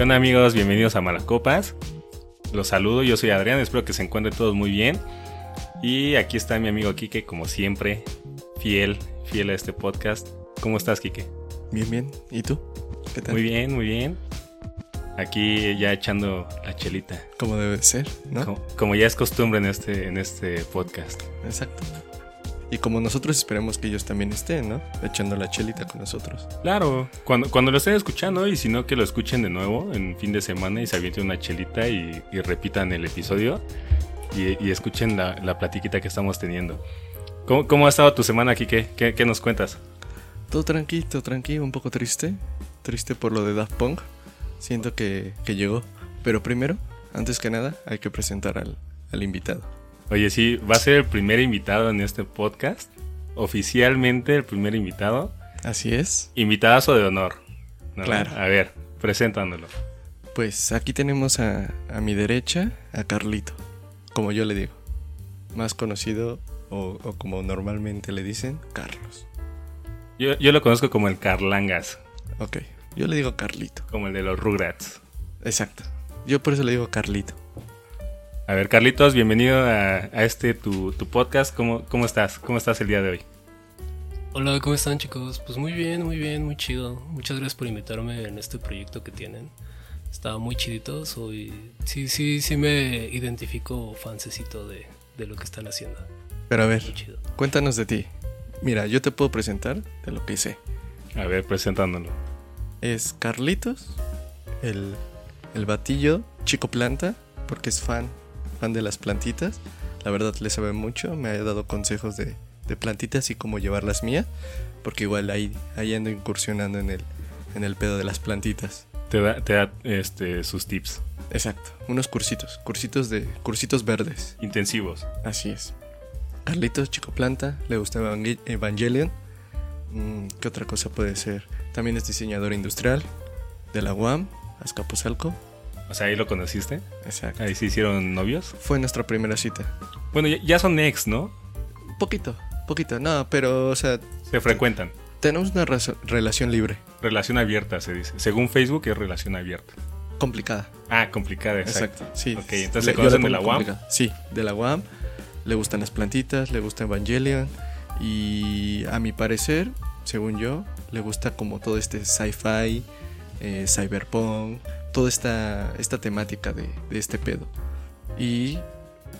¿Qué onda amigos? Bienvenidos a Malacopas. Los saludo, yo soy Adrián, espero que se encuentren todos muy bien. Y aquí está mi amigo Quique, como siempre, fiel, fiel a este podcast. ¿Cómo estás, Quique? Bien, bien. ¿Y tú? ¿Qué tal? Muy bien, muy bien. Aquí ya echando la chelita. Como debe ser, ¿no? Como, como ya es costumbre en este, en este podcast. Exacto. Y como nosotros esperemos que ellos también estén, ¿no? Echando la chelita con nosotros. Claro, cuando, cuando lo estén escuchando y si no que lo escuchen de nuevo en fin de semana y se avienten una chelita y, repitan el episodio y, escuchen la, la, platiquita que estamos teniendo. ¿Cómo, ¿Cómo, ha estado tu semana, Kike? ¿Qué, ¿Qué nos cuentas? Todo tranquilo, tranquilo, un poco triste. Triste por lo de Daft Punk. Siento que, que llegó. Pero primero, antes que nada, hay que presentar al, al invitado. Oye, sí, va a ser el primer invitado en este podcast. Oficialmente el primer invitado. Así es. Invitadazo de honor. Claro. A ver, presentándolo. Pues aquí tenemos a, mi derecha a Carlito, como yo le digo. Más conocido o, como normalmente le dicen, Carlos. Yo, yo, lo conozco como el Carlangas. Ok, yo le digo Carlito. Como el de los Rugrats. Exacto. Yo por eso le digo Carlito. A ver, Carlitos, bienvenido a, este tu, podcast. ¿Cómo, ¿Cómo estás? ¿Cómo estás el día de hoy? Hola, ¿cómo están chicos? Pues muy bien, muy bien, muy chido. Muchas gracias por invitarme en este proyecto que tienen. Está muy chidito, soy... Sí, sí, sí me identifico fansecito de, de lo que están haciendo. Pero a ver, cuéntanos de ti. Mira, yo te puedo presentar de lo que sé. A ver, presentándolo. Es Carlitos, el, el batillo, chico planta, porque es fan fan de las plantitas. La verdad le sabe mucho, me ha dado consejos de, plantitas y cómo llevar las mías, porque igual ahí, ahí ando incursionando en el, en el pedo de las plantitas. Te da, te da este, sus tips. Exacto, unos cursitos, cursitos de cursitos verdes. Intensivos. Así es. Carlitos, chico planta, le gusta Evangelion. Mm, ¿Qué otra cosa puede ser? También es diseñador industrial de la UAM, Azcapotzalco. O sea, ahí lo conociste. Exacto. Ahí se hicieron novios. Fue nuestra primera cita. Bueno, ya, son ex, ¿no? Poquito, poquito. No, pero, o sea. Se frecuentan. Tenemos una relación libre. Relación abierta, se dice. Según Facebook es relación abierta. Complicada. Ah, complicada, exacto. sí. Ok, entonces se conocen de la UAM. Sí, de la UAM. Le gustan las plantitas, le gusta Evangelion. Y a mi parecer, según yo, le gusta como todo este sci-fi, eh, cyberpunk toda esta, esta temática de, este pedo. Y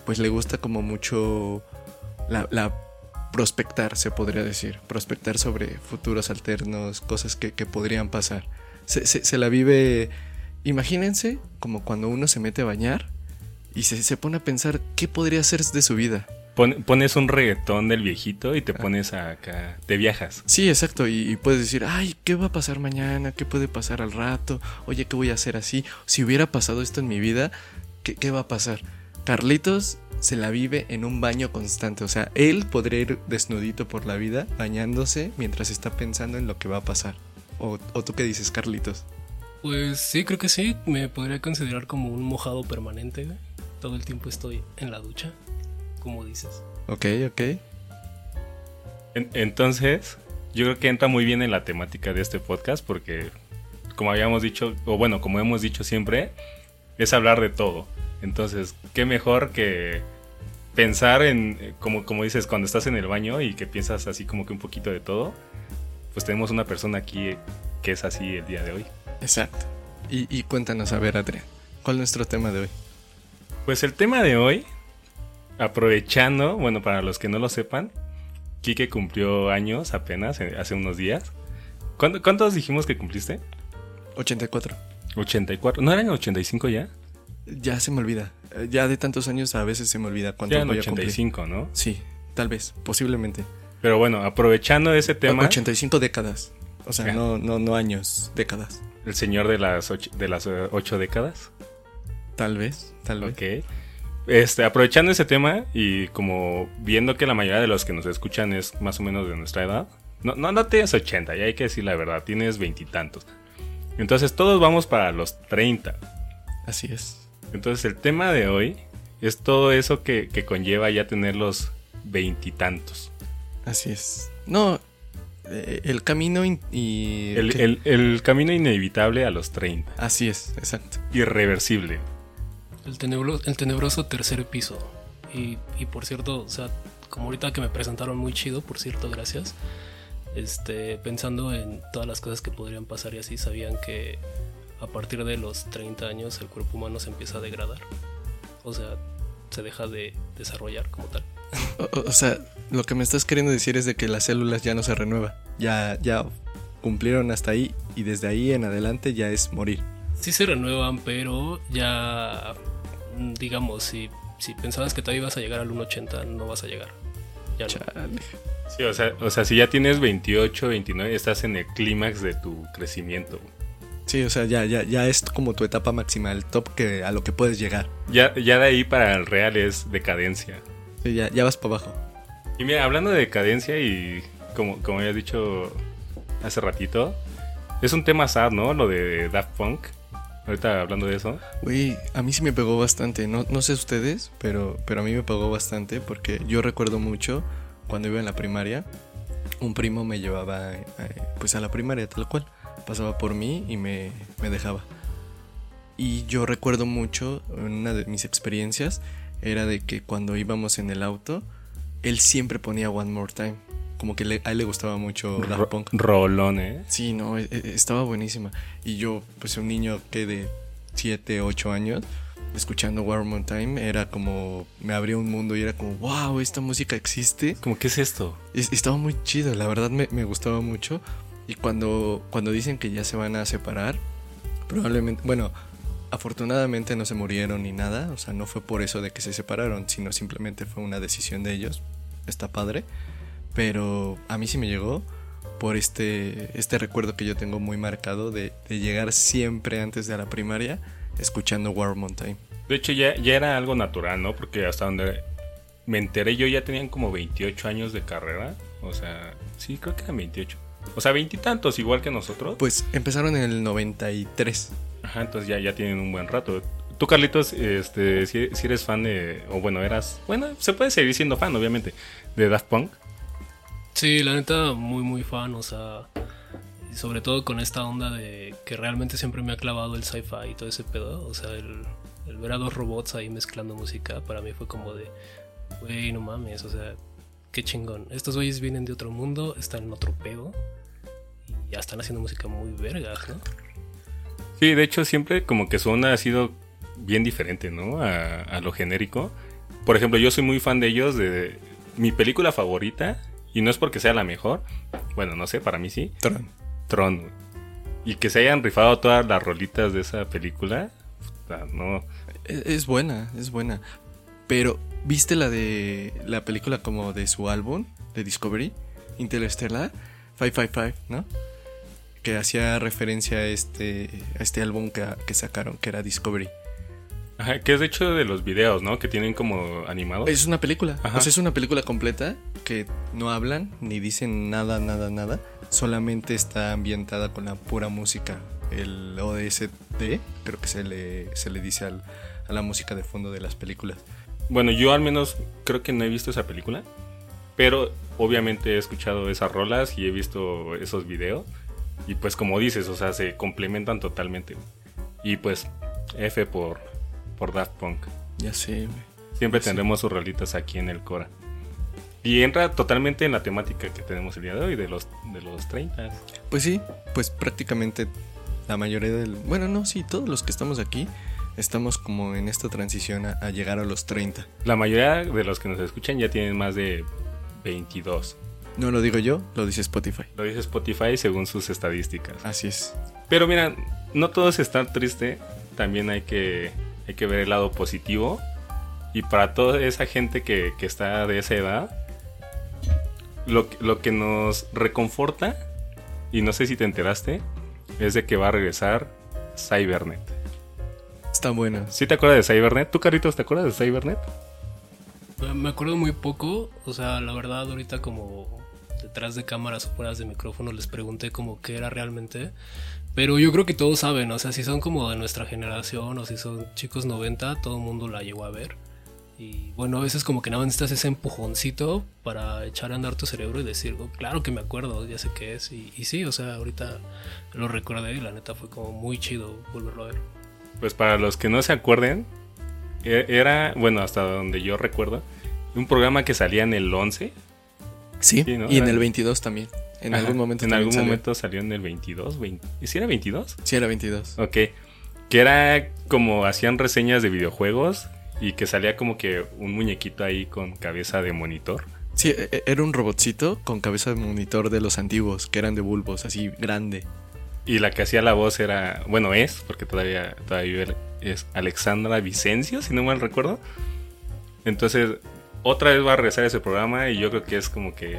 pues le gusta como mucho la, prospectar, se podría decir. Prospectar sobre futuros alternos, cosas que, podrían pasar. Se, la vive, imagínense como cuando uno se mete a bañar y se, se pone a pensar qué podría ser de su vida pones un reggaetón del viejito y te pones acá, te viajas. Sí, exacto, y, puedes decir, ay, ¿qué va a pasar mañana? ¿Qué puede pasar al rato? Oye, ¿qué voy a hacer así? Si hubiera pasado esto en mi vida, ¿qué, qué va a pasar? Carlitos se la vive en un baño constante, o sea, él podría ir desnudito por la vida, bañándose mientras está pensando en lo que va a pasar. ¿O, o tú qué dices, Carlitos? Pues sí, creo que sí, me podría considerar como un mojado permanente. Todo el tiempo estoy en la ducha como dices. Ok, ok. entonces, yo creo que entra muy bien en la temática de este podcast porque, como habíamos dicho, o bueno, como hemos dicho siempre, es hablar de todo. Entonces, qué mejor que pensar en, como, como dices, cuando estás en el baño y que piensas así como que un poquito de todo, pues tenemos una persona aquí que es así el día de hoy. Exacto. Y, y cuéntanos, a ver, Adrián, ¿cuál es nuestro tema de hoy? Pues el tema de hoy aprovechando, bueno, para los que no lo sepan, Kike cumplió años apenas, eh, hace unos días. ¿Cuántos dijimos que cumpliste? 84. 84. ¿No eran 85 ya? Ya se me olvida. Eh, ya de tantos años a veces se me olvida cuánto ya voy 85, ¿no? Sí, tal vez, posiblemente. Pero bueno, aprovechando ese tema. 85 décadas. O sea, no, no, no años, décadas. ¿El señor de las ocho, de las eh, ocho décadas? Tal vez, tal vez. Ok. Este, aprovechando ese tema y como viendo que la mayoría de los que nos escuchan es más o menos de nuestra edad, no, no, no tienes 80, ya hay que decir la verdad, tienes veintitantos. Entonces todos vamos para los 30. Así es. Entonces el tema de hoy es todo eso que, que conlleva ya tener los veintitantos. Así es. No, eh, el camino in- y... El- el camino inevitable a los 30. Así es, exacto. Irreversible. El, tenebro- el tenebroso tercer piso. Y, y por cierto, o sea, como ahorita que me presentaron muy chido, por cierto, gracias. Este, pensando en todas las cosas que podrían pasar y así, sabían que a partir de los 30 años el cuerpo humano se empieza a degradar. O sea, se deja de desarrollar como tal. O, o- sea, lo que me estás queriendo decir es de que las células ya no se renuevan. Ya, ya cumplieron hasta ahí y desde ahí en adelante ya es morir. Sí se renuevan, pero ya, digamos, si, si pensabas que todavía ibas a llegar al 1.80, no vas a llegar. Ya no. Sí, o sea, o sea, si ya tienes 28, 29, estás en el clímax de tu crecimiento. Sí, o sea, ya, ya, ya es como tu etapa máxima, el top que, a lo que puedes llegar. Ya, ya de ahí para el real es decadencia. Sí, ya, ya vas para abajo. Y mira, hablando de decadencia y como, como habías dicho hace ratito, es un tema sad, ¿no? Lo de Daft Punk. Ahorita hablando de eso. Güey, a mí sí me pegó bastante. No, no sé ustedes, pero, pero a mí me pegó bastante porque yo recuerdo mucho cuando iba en la primaria. Un primo me llevaba eh, pues a la primaria tal cual. Pasaba por mí y me, me dejaba. Y yo recuerdo mucho, en una de mis experiencias, era de que cuando íbamos en el auto, él siempre ponía One More Time. Como que le- a él le gustaba mucho Daft Punk. rolón, ¿eh? Sí, no, e- e- estaba buenísima. Y yo, pues un niño que de 7, 8 años, escuchando War More Time, era como, me abrió un mundo y era como, wow, esta música existe. Como, ¿qué es esto? Es- estaba muy chido, la verdad me, me gustaba mucho. Y cuando, cuando dicen que ya se van a separar, probablemente, bueno, afortunadamente no se murieron ni nada, o sea, no fue por eso de que se separaron, sino simplemente fue una decisión de ellos. Está padre, pero a mí sí me llegó por este, este recuerdo que yo tengo muy marcado de, de llegar siempre antes de la primaria escuchando War Mountain. De hecho, ya, ya era algo natural, ¿no? Porque hasta donde me enteré yo ya tenían como 28 años de carrera. O sea, sí, creo que eran 28. O sea, veintitantos, igual que nosotros. Pues empezaron en el 93. Ajá, entonces ya, ya tienen un buen rato. Tú, Carlitos, este, si, si eres fan de. O bueno, eras. Bueno, se puede seguir siendo fan, obviamente. De Daft Punk. Sí, la neta, muy, muy fan, o sea, sobre todo con esta onda de que realmente siempre me ha clavado el sci-fi y todo ese pedo, o sea, el, ver a dos robots ahí mezclando música, para mí fue como de, güey, no mames, o sea, qué chingón. Estos güeyes vienen de otro mundo, están en otro pedo y ya están haciendo música muy vergas, ¿no? Sí, de hecho, siempre como que su onda ha sido bien diferente, ¿no? A lo genérico. Por ejemplo, yo soy muy fan de ellos, de mi película favorita, y no es porque sea la mejor, bueno, no sé, para mí sí, Tron. Tron. güey. Y que se hayan rifado todas las rolitas de esa película, puta, no. Es, es buena, es buena. Pero, ¿viste la de la película como de su álbum, de Discovery? Interstellar, 555, ¿no? Que hacía referencia a este, a este álbum que, que sacaron, que era Discovery. Ajá, que es de hecho de los videos, ¿no? Que tienen como animados. Es una película. Ajá. O sea, es una película completa que no hablan ni dicen nada, nada, nada. Solamente está ambientada con la pura música. El ODST, creo que se le, se le dice al- a la música de fondo de las películas. Bueno, yo al menos creo que no he visto esa película, pero obviamente he escuchado esas rolas y he visto esos videos. Y pues como dices, o sea, se complementan totalmente. Y pues F por, por Daft Punk. Ya sé, güey. Siempre tendremos sus rolitas aquí en el Cora. Y entra totalmente en la temática que tenemos el día de hoy, de los, de los 30. Pues sí, pues prácticamente la mayoría del... Bueno, no, sí, todos los que estamos aquí estamos como en esta transición a, a llegar a los 30. La mayoría de los que nos escuchan ya tienen más de 22. No lo digo yo, lo dice Spotify. Lo dice Spotify según sus estadísticas. Así es. Pero mira, no todo es estar triste, también hay que, hay que ver el lado positivo. Y para toda esa gente que, que está de esa edad, lo, que- lo que nos reconforta, y no sé si te enteraste, es de que va a regresar Cybernet. Está buena. ¿Sí te acuerdas de Cybernet? ¿Tú, Carlitos, te acuerdas de Cybernet? Me- Me acuerdo muy poco, o sea, la verdad ahorita como detrás de cámaras o fuera de micrófono les pregunté como qué era realmente, pero yo creo que todos saben, o sea, si son como de nuestra generación o si son chicos 90, todo el mundo la llegó a ver Y bueno, a veces como que nada más necesitas ese empujoncito para echar a andar tu cerebro y decir, "Oh, claro que me acuerdo, ya sé qué es. Y, y sí, o sea, ahorita lo recordé y la neta fue como muy chido volverlo a ver. Pues para los que no se acuerden, e- era, bueno, hasta donde yo recuerdo, un programa que salía en el 11. Sí, Sí, ¿no? y en el 22 también. En Ajá, algún momento En algún salió. momento salió en el 22. 20 ¿Y si era 22? Sí, era 22. Ok. Que era como hacían reseñas de videojuegos y que salía como que un muñequito ahí con cabeza de monitor. Sí, e- e- era un robotcito con cabeza de monitor de los antiguos, que eran de bulbos, así grande. Y la que hacía la voz era, bueno, es, porque todavía, todavía es Alexandra Vicencio, si no mal recuerdo. Entonces, otra vez va a regresar ese programa y yo creo que es como que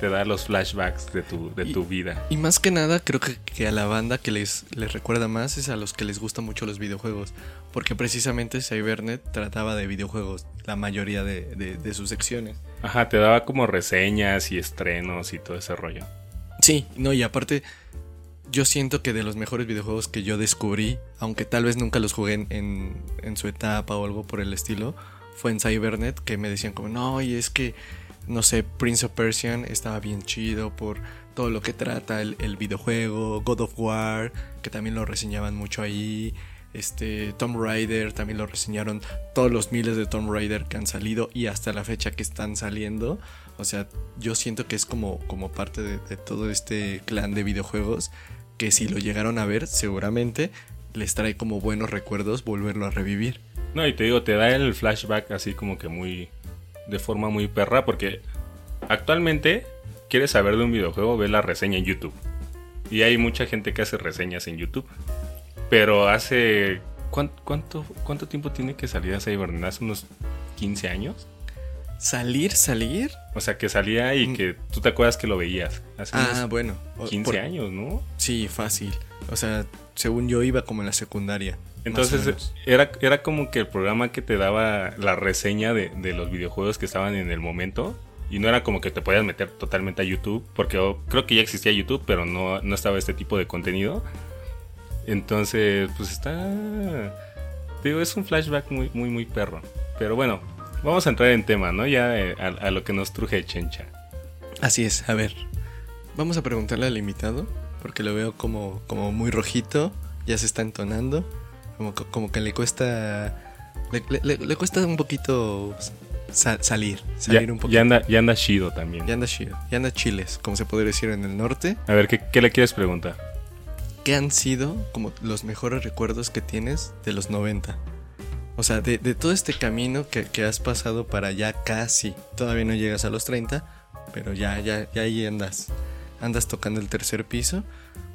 te da los flashbacks de tu, de Y- tu vida. Y más que nada, creo que, que a la banda que les, les recuerda más es a los que les gustan mucho los videojuegos. Porque precisamente Cybernet trataba de videojuegos, la mayoría de, de- de sus secciones. Ajá, te daba como reseñas y estrenos y todo ese rollo. Sí, no, y aparte, yo siento que de los mejores videojuegos que yo descubrí, aunque tal vez nunca los jugué en, en, en su etapa o algo por el estilo, fue en Cybernet, que me decían como, no, y es que, no sé, Prince of Persian estaba bien chido por todo lo que trata el, el videojuego, God of War, que también lo reseñaban mucho ahí. Este, Tomb Raider también lo reseñaron todos los miles de Tomb Raider que han salido y hasta la fecha que están saliendo. O sea, yo siento que es como, como parte de, de todo este clan de videojuegos que si lo llegaron a ver, seguramente les trae como buenos recuerdos volverlo a revivir. No, y te digo, te da el flashback así como que muy. De forma muy perra, porque actualmente quieres saber de un videojuego, ve la reseña en YouTube. Y hay mucha gente que hace reseñas en YouTube. Pero hace. ¿cuán- ¿Cuánto, cuánto tiempo tiene que salir a Cybernet? ¿Hace unos 15 años? Salir, salir. O sea, que salía y Mm. que tú te acuerdas que lo veías. Hace Ah, unos bueno. o- 15 por- años, ¿no? Sí, fácil. O sea, según yo iba como en la secundaria. Entonces era, era como que el programa que te daba la reseña de, de los videojuegos que estaban en el momento. Y no era como que te podías meter totalmente a YouTube. Porque oh, creo que ya existía YouTube, pero no, no estaba este tipo de contenido. Entonces, pues está... Digo, es un flashback muy, muy, muy perro. Pero bueno, vamos a entrar en tema, ¿no? Ya eh, a, a lo que nos truje Chencha. Así es, a ver. Vamos a preguntarle al invitado, porque lo veo como, como muy rojito, ya se está entonando, como, que- como que le cuesta... Le, le- cuesta un poquito sa- salir, salir Ya, un poquito. ya anda, ya anda chido también. Ya anda chido, ya anda chiles, como se podría decir en el norte. A ver, ¿qué, qué le quieres preguntar? ¿Qué han sido como los mejores recuerdos que tienes de los 90? O sea, de, de todo este camino que, que has pasado para ya casi, todavía no llegas a los 30, pero ya, ya, ya ahí andas, andas tocando el tercer piso.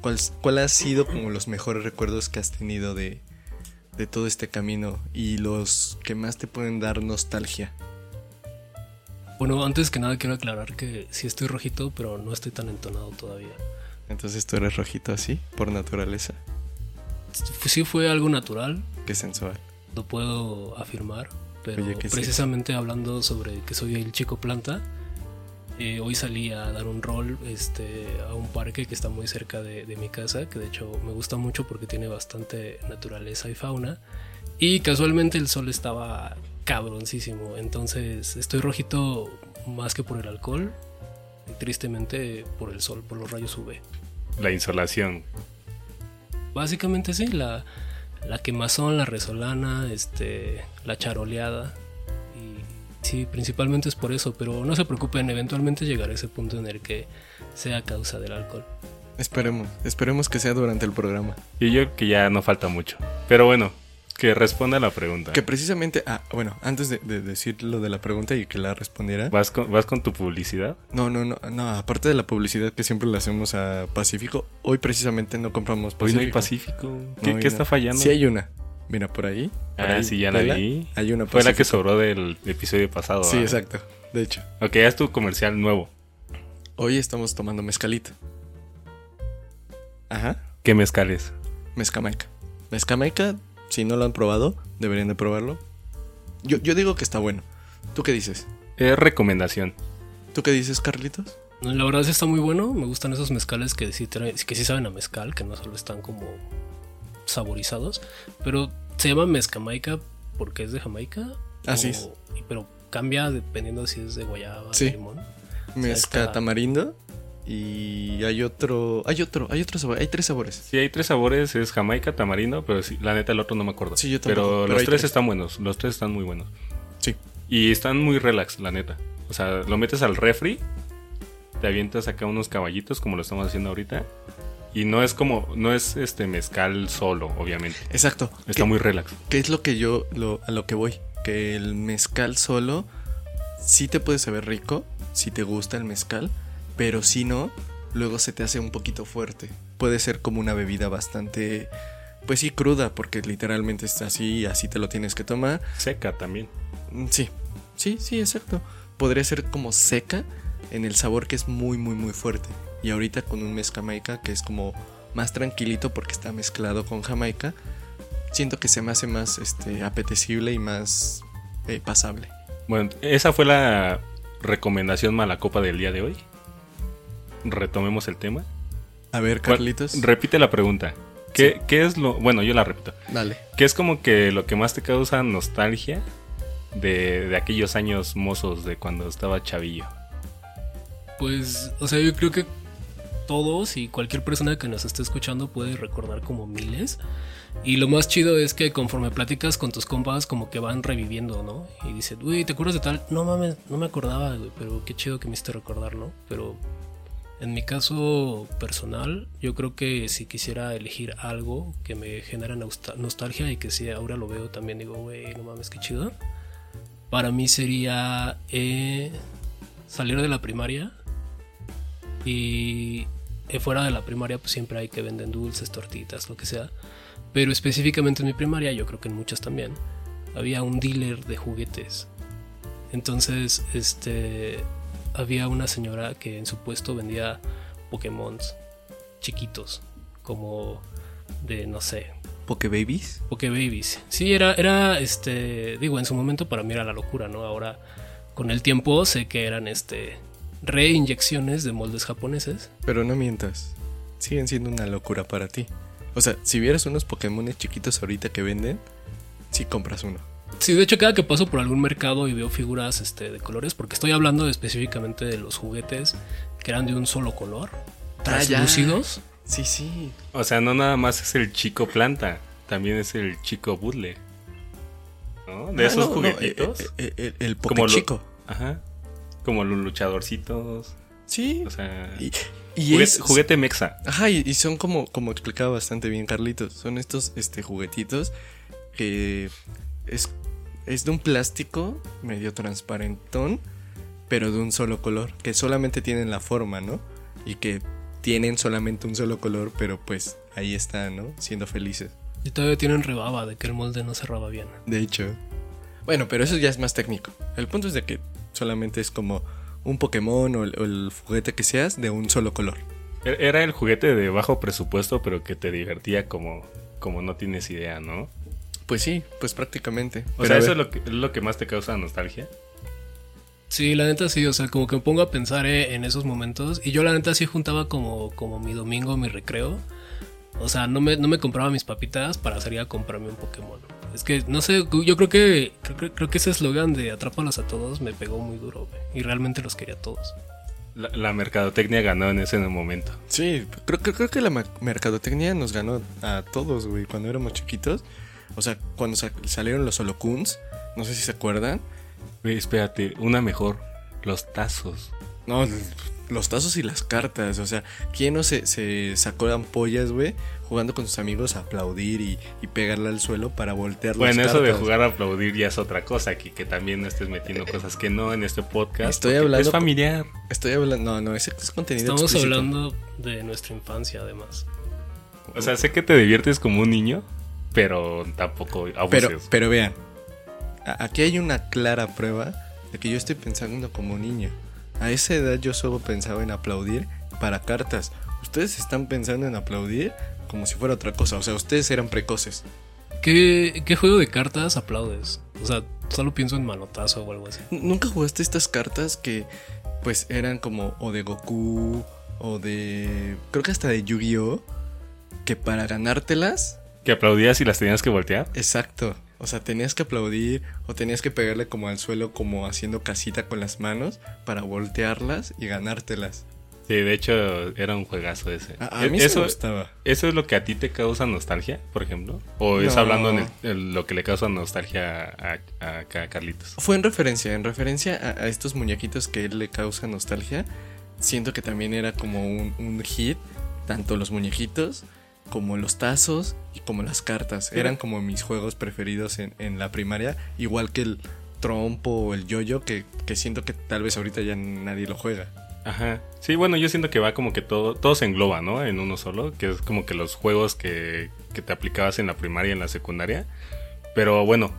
¿Cuál, cuál ha sido como los mejores recuerdos que has tenido de, de todo este camino y los que más te pueden dar nostalgia? Bueno, antes que nada quiero aclarar que sí estoy rojito, pero no estoy tan entonado todavía. Entonces tú eres rojito así, por naturaleza. Sí fue algo natural, Qué sensual. lo puedo afirmar, pero Oye, ¿qué es precisamente hablando sobre que soy el chico planta, eh, hoy salí a dar un rol este, a un parque que está muy cerca de, de mi casa, que de hecho me gusta mucho porque tiene bastante naturaleza y fauna, y casualmente el sol estaba cabroncísimo, entonces estoy rojito más que por el alcohol, y tristemente por el sol, por los rayos UV. La insolación. Básicamente sí, la, la quemazón, la resolana, este, la charoleada. Sí, principalmente es por eso, pero no se preocupen, eventualmente llegará ese punto en el que sea causa del alcohol. Esperemos, esperemos que sea durante el programa. Y yo creo que ya no falta mucho. Pero bueno, que responda la pregunta. Que precisamente, ah, bueno, antes de, de decir lo de la pregunta y que la respondiera. ¿Vas con, ¿Vas con tu publicidad? No, no, no, no, aparte de la publicidad que siempre le hacemos a Pacífico, hoy precisamente no compramos Hoy no Pacífico. hay Pacífico. ¿Qué, No, qué hoy está no. fallando? Sí hay una. Mira, por ahí. por Ah, ahí, sí, ya la vi. Hay una Fue la que sobró del episodio pasado. Sí, exacto. De hecho, Ok, ya es tu comercial nuevo. hoy estamos tomando mezcalito. Ajá. ¿Qué mezcales? Mezcamaica. Mezcamaica, si no lo han probado, deberían de probarlo. Yo, yo digo que está bueno. ¿Tú qué dices? Es recomendación. ¿Tú qué dices, Carlitos? La verdad sí está muy bueno, me gustan esos mezcales que sí, que sí saben a mezcal, que no solo están como saborizados, pero se llama mezcamaica porque es de Jamaica. Así O- es. y- Pero cambia dependiendo si es de guayaba, Sí. de limón. Mezca tamarindo. Y hay otro. Hay otro, hay otro sabor. Hay tres sabores. Sí, hay tres sabores, es Jamaica, tamarindo, pero sí, la neta el otro no me acuerdo. Sí, yo tampoco, Pero, pero los tres, tres. están buenos, los tres están muy buenos. Sí. Y están muy relax, la neta. O sea, lo metes al refri, te avientas acá unos caballitos como lo estamos haciendo ahorita. Y no es como, no es este mezcal solo, obviamente. Exacto. Está ¿Qué, muy relax. qué es lo que yo. Lo, a lo que voy? Que el mezcal solo. Sí te puede saber rico. Si te gusta el mezcal. Pero si no. Luego se te hace un poquito fuerte. Puede ser como una bebida bastante. Pues sí, cruda. Porque literalmente está así. y Así te lo tienes que tomar. Seca también. Mm, Sí, sí, sí, exacto. Podría ser como seca en el sabor que es muy, muy, muy fuerte. Y ahorita con un mezcal jamaica que es como más tranquilito porque está mezclado con jamaica, siento que se me hace más este, apetecible y más eh, pasable. Bueno, esa fue la recomendación mala copa del día de hoy. Retomemos el tema. A ver, ¿Cuál- Carlitos. Repite la pregunta. ¿Qué, ¿Qué es lo...? Bueno, yo la repito. Dale. ¿Qué es como que lo que más te causa nostalgia de, de aquellos años mozos de cuando estaba chavillo? Pues, o sea, yo creo que todos y cualquier persona que nos esté escuchando puede recordar como miles. Y lo más chido es que conforme platicas con tus compas, como que van reviviendo, ¿no? Y dicen, güey, ¿te acuerdas de tal? No mames, no me acordaba, güey, pero qué chido que me hiciste recordar, ¿no? Pero en mi caso personal, yo creo que si quisiera elegir algo que me genera nostal- nostalgia y que si ahora lo veo también digo, güey, no mames, qué chido. Para mí sería eh, salir de la primaria y fuera de la primaria pues siempre hay que venden dulces, tortitas, lo que sea. Pero específicamente en mi primaria, yo creo que en muchas también, había un dealer de juguetes. Entonces, este, había una señora que en su puesto vendía Pokémon chiquitos, como de, no sé, Poke Babies. Pokebabies. Sí, era, era, este, digo, en su momento para mí era la locura, ¿no? Ahora, con el tiempo sé que eran, este, reinyecciones de moldes japoneses. Pero no mientas. Siguen siendo una locura para ti. O sea, si vieras unos Pokémon chiquitos ahorita que venden, sí compras uno. Sí, de hecho, cada que paso por algún mercado y veo figuras, este, de colores, porque estoy hablando específicamente de los juguetes que eran de un solo color, Ah, translúcidos. Sí, sí. O sea, no nada más es el chico planta, también es el chico bootleg. ¿No? De Ah, esos no, no, juguetitos. eh, eh, eh, el Como Poké lo- chico. Ajá. Como los luchadorcitos. Sí. O sea, Y, y juguete, es. juguete mexa. Ajá, y, y son como, como explicaba bastante bien Carlitos. Son estos este, juguetitos que es, es de un plástico medio transparentón, pero de un solo color. Que solamente tienen la forma, ¿no? Y que tienen solamente un solo color, pero pues ahí están, ¿no? Siendo felices. Y todavía tienen rebaba de que el molde no cerraba bien. De hecho. Bueno, pero eso ya es más técnico. El punto es de que solamente es como un Pokémon o el, o el juguete que seas de un solo color. E- Era el juguete de bajo presupuesto, pero que te divertía como, como no tienes idea, ¿no? Pues sí, pues prácticamente. O Pero sea, a eso es lo, que, es lo que más te causa nostalgia. Sí, la neta sí, o sea, como que me pongo a pensar eh, en esos momentos. Y yo la neta sí juntaba como, como mi domingo, mi recreo. O sea, no me, no me compraba mis papitas para salir a comprarme un Pokémon. Es que, no sé, yo creo que creo, que- creo que ese eslogan de atrápalos a todos me pegó muy duro, güey. Y realmente los quería a todos. La, la mercadotecnia ganó en ese momento. Sí, creo, creo, creo que la mercadotecnia nos ganó a todos, güey, cuando éramos chiquitos. O sea, cuando sa- salieron los holocuns, no sé si se acuerdan. Güey, espérate, una mejor. Los tazos. No, los tazos y las cartas. O sea, ¿quién no se, se sacó ampollas, güey? Jugando con sus amigos a aplaudir y, y pegarle al suelo para voltear las Bueno, eso de jugar a aplaudir ya es otra cosa, aquí que también no estés metiendo cosas que no en este podcast. Estoy hablando Es familiar. Estoy hablando... No, no, ese es contenido Estamos explícito. hablando de nuestra infancia, además. O sea, sé que te diviertes como un niño, pero tampoco abuses. Pero, pero vean, aquí hay una clara prueba de que yo estoy pensando como niño. A esa edad yo solo pensaba en aplaudir para cartas. Ustedes están pensando en aplaudir como si fuera otra cosa. O sea, ustedes eran precoces. ¿Qué, qué juego de cartas aplaudes? O sea, solo pienso en manotazo o algo así. ¿Nunca jugaste estas cartas que pues eran como o de Goku o de... Creo que hasta de Yu-Gi-Oh! Que para ganártelas... Que aplaudías y las tenías que voltear. Exacto. O sea, tenías que aplaudir o tenías que pegarle como al suelo, como haciendo casita con las manos para voltearlas y ganártelas. Sí, de hecho era un juegazo ese. A, a mí eso, me gustaba. ¿Eso es lo que a ti te causa nostalgia, por ejemplo? ¿O es hablando en el- en lo que le causa nostalgia a, a- Carlitos? Fue en referencia, en referencia a, a estos muñequitos que él le causa nostalgia. Siento que también era como un, un hit, tanto los muñequitos como los tazos y como las cartas. Eran como mis juegos preferidos en, en la primaria, igual que el trompo o el yoyo, que, que siento que tal vez ahorita ya nadie lo juega. Ajá. Sí, bueno, yo siento que va como que todo, todo se engloba, ¿no? En uno solo, que es como que los juegos que, que te aplicabas en la primaria y en la secundaria. Pero bueno,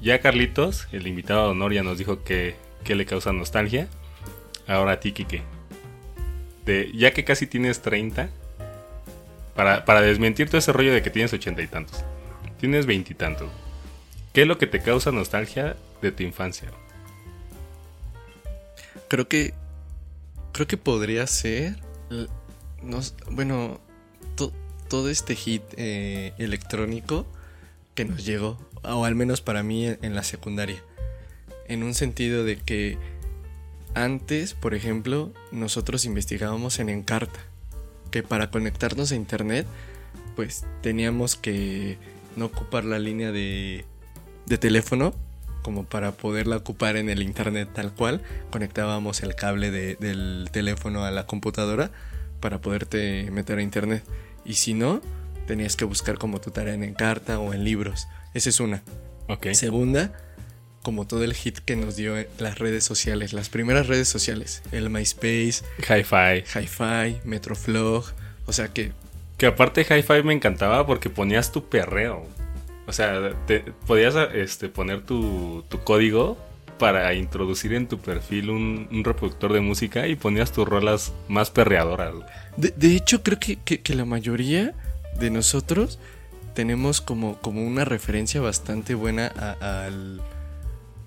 ya Carlitos, el invitado de honor, ya nos dijo que, que le causa nostalgia. Ahora a ti, Kike. De, ya que casi tienes 30, para, para desmentir todo ese rollo de que tienes ochenta y tantos, tienes veintitantos. ¿Qué es lo que te causa nostalgia de tu infancia? Creo que. Creo que podría ser. no bueno, to- todo este hit eh, electrónico que nos llegó, o al menos para mí en la secundaria. En un sentido de que antes, por ejemplo, nosotros investigábamos en Encarta. Que para conectarnos a internet, pues teníamos que no ocupar la línea de, de teléfono como para poderla ocupar en el internet tal cual, conectábamos el cable de- del teléfono a la computadora para poderte meter a internet. Y si no, tenías que buscar como tu tarea en Encarta o en libros. Esa es una. Ok. Segunda, como todo el hit que nos dio las redes sociales, las primeras redes sociales, el MySpace, Hi-Fi. Hi-Fi, Metroflog, o sea que Que aparte Hi-Fi me encantaba porque ponías tu perreo. O sea, te, podías este, poner tu, tu código para introducir en tu perfil un, un reproductor de música y ponías tus rolas más perreadoras. De, de hecho, creo que, que- que la mayoría de nosotros tenemos como, como una referencia bastante buena a- al,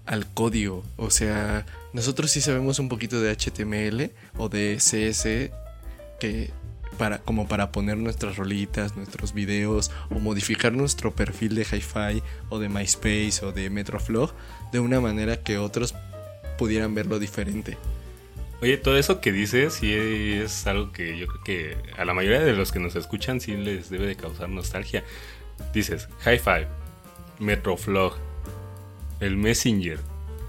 al código. O sea, nosotros sí sabemos un poquito de HTML o de CS que para, como para poner nuestras rolitas, nuestros videos o modificar nuestro perfil de Hi-Fi o de MySpace o de Metroflog de una manera que otros pudieran verlo diferente. Oye, todo eso que dices sí es algo que yo creo que a la mayoría de los que nos escuchan sí les debe de causar nostalgia. Dices, Hi-Fi, Metroflog, el Messenger.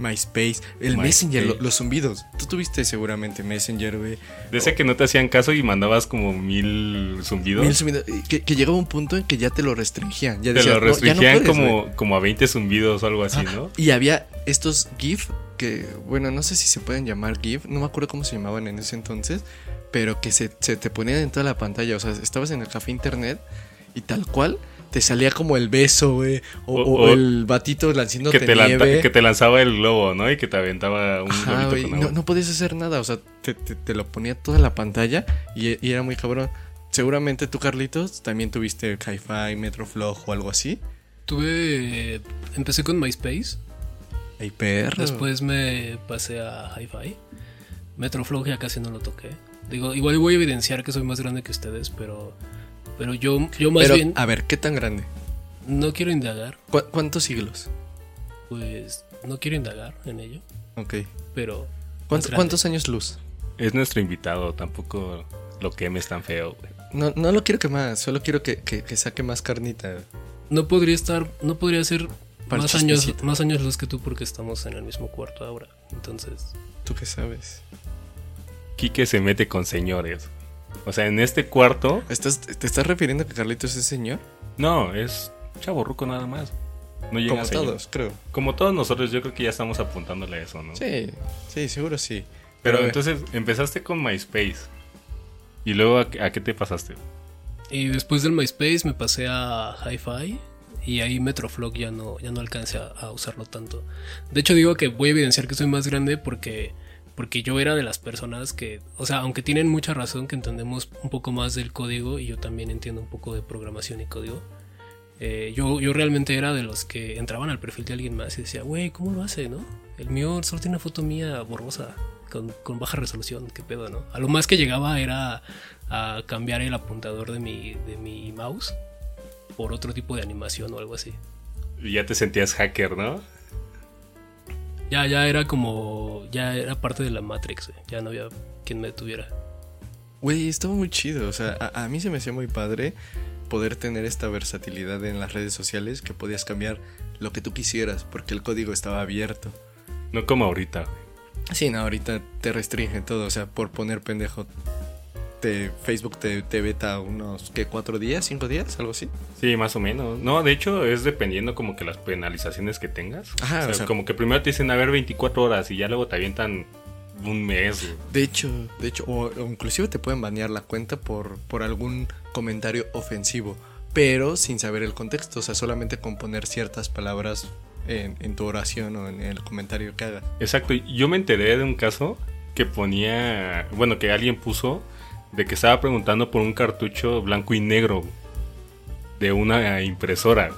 MySpace, el. Messenger, lo- los zumbidos. Tú tuviste seguramente Messenger, güey. De ese que no te hacían caso y mandabas como mil zumbidos. Mil zumbidos, Que, que llegaba un punto en que ya te lo restringían. Ya Te decías, lo "No, ya no restringían puedes, güey". como, como a 20 zumbidos o algo así, Ah, ¿no? Y había estos GIF que, bueno, no sé si se pueden llamar GIF, no me acuerdo cómo se llamaban en ese entonces, pero que se, se te ponían en toda la pantalla. O sea, estabas en el café internet y tal cual te salía como el beso, güey, o, O- o o- el batito lanzándote Que te, lanta- nieve. que te lanzaba el globo, ¿no? Y que te aventaba un Ajá, globito güey, con no, agua. no podías hacer nada, o sea, te, te- te lo ponía toda la pantalla y, y era muy cabrón. Seguramente tú, Carlitos, también tuviste Hi-Fi, Metroflog o algo así. Tuve. Empecé con MySpace. Ay, perro. Después me pasé a Hi-Fi. Metroflog ya casi no lo toqué. Digo, igual voy a evidenciar que soy más grande que ustedes, pero. Pero yo, yo más Pero, bien a ver, ¿qué tan grande? no quiero indagar. ¿Cu- ¿Cuántos siglos? Pues no quiero indagar en ello. Ok. Pero. más ¿Cuánto- grande. ¿Cuántos años luz? Es nuestro invitado, tampoco lo quemes tan feo. güey. No, no lo quiero que más, solo quiero que, que- que saque más carnita. No podría estar. No podría ser Para el más años, más años luz que tú porque estamos en el mismo cuarto ahora. Entonces. ¿Tú qué sabes? Quique se mete con señores. O sea, en este cuarto, ¿Estás, ¿Te estás refiriendo a que Carlitos es señor? no, es chaborruco nada más. No llega Como a todos, creo. Como todos nosotros, yo creo que ya estamos apuntándole a eso, ¿no? Sí, sí, seguro sí. Pero ver, entonces empezaste con MySpace. ¿Y luego a, qué- a qué te pasaste? Y después del MySpace me pasé a Hi-Fi y ahí Metroflog ya no, ya no alcancé a, a usarlo tanto. De hecho digo que voy a evidenciar que soy más grande porque, porque yo era de las personas que, o sea, aunque tienen mucha razón que entendemos un poco más del código y yo también entiendo un poco de programación y código. eh, yo, yo realmente era de los que entraban al perfil de alguien más y decía, güey, ¿cómo lo hace, no? El mío solo tiene una foto mía borrosa, con, con baja resolución, qué pedo, ¿no? A lo más que llegaba era a cambiar el apuntador de mi, de mi mouse por otro tipo de animación o algo así. Ya te sentías hacker, ¿no? Ya, ya era como. Ya era parte de la Matrix, güey. Ya no había quien me detuviera. Güey, estaba muy chido. O sea, a, a mí se me hacía muy padre poder tener esta versatilidad en las redes sociales que podías cambiar lo que tú quisieras porque el código estaba abierto. No como ahorita, güey. Sí, no, ahorita te restringe todo. O sea, por poner pendejo, te, Facebook te, te beta unos, ¿qué? ¿Cuatro días? ¿Cinco días? ¿Algo así? Sí, más o menos. No, de hecho es dependiendo como que las penalizaciones que tengas. Ajá, o sea, o sea- como que primero te dicen a ver 24 horas y ya luego te avientan un mes. De hecho, de hecho, o, o inclusive te pueden banear la cuenta por, por algún comentario ofensivo, pero sin saber el contexto, o sea, solamente con poner ciertas palabras en, en tu oración o en el comentario que hagas. Exacto, yo me enteré de un caso que ponía, bueno, que alguien puso de que estaba preguntando por un cartucho blanco y negro de una impresora.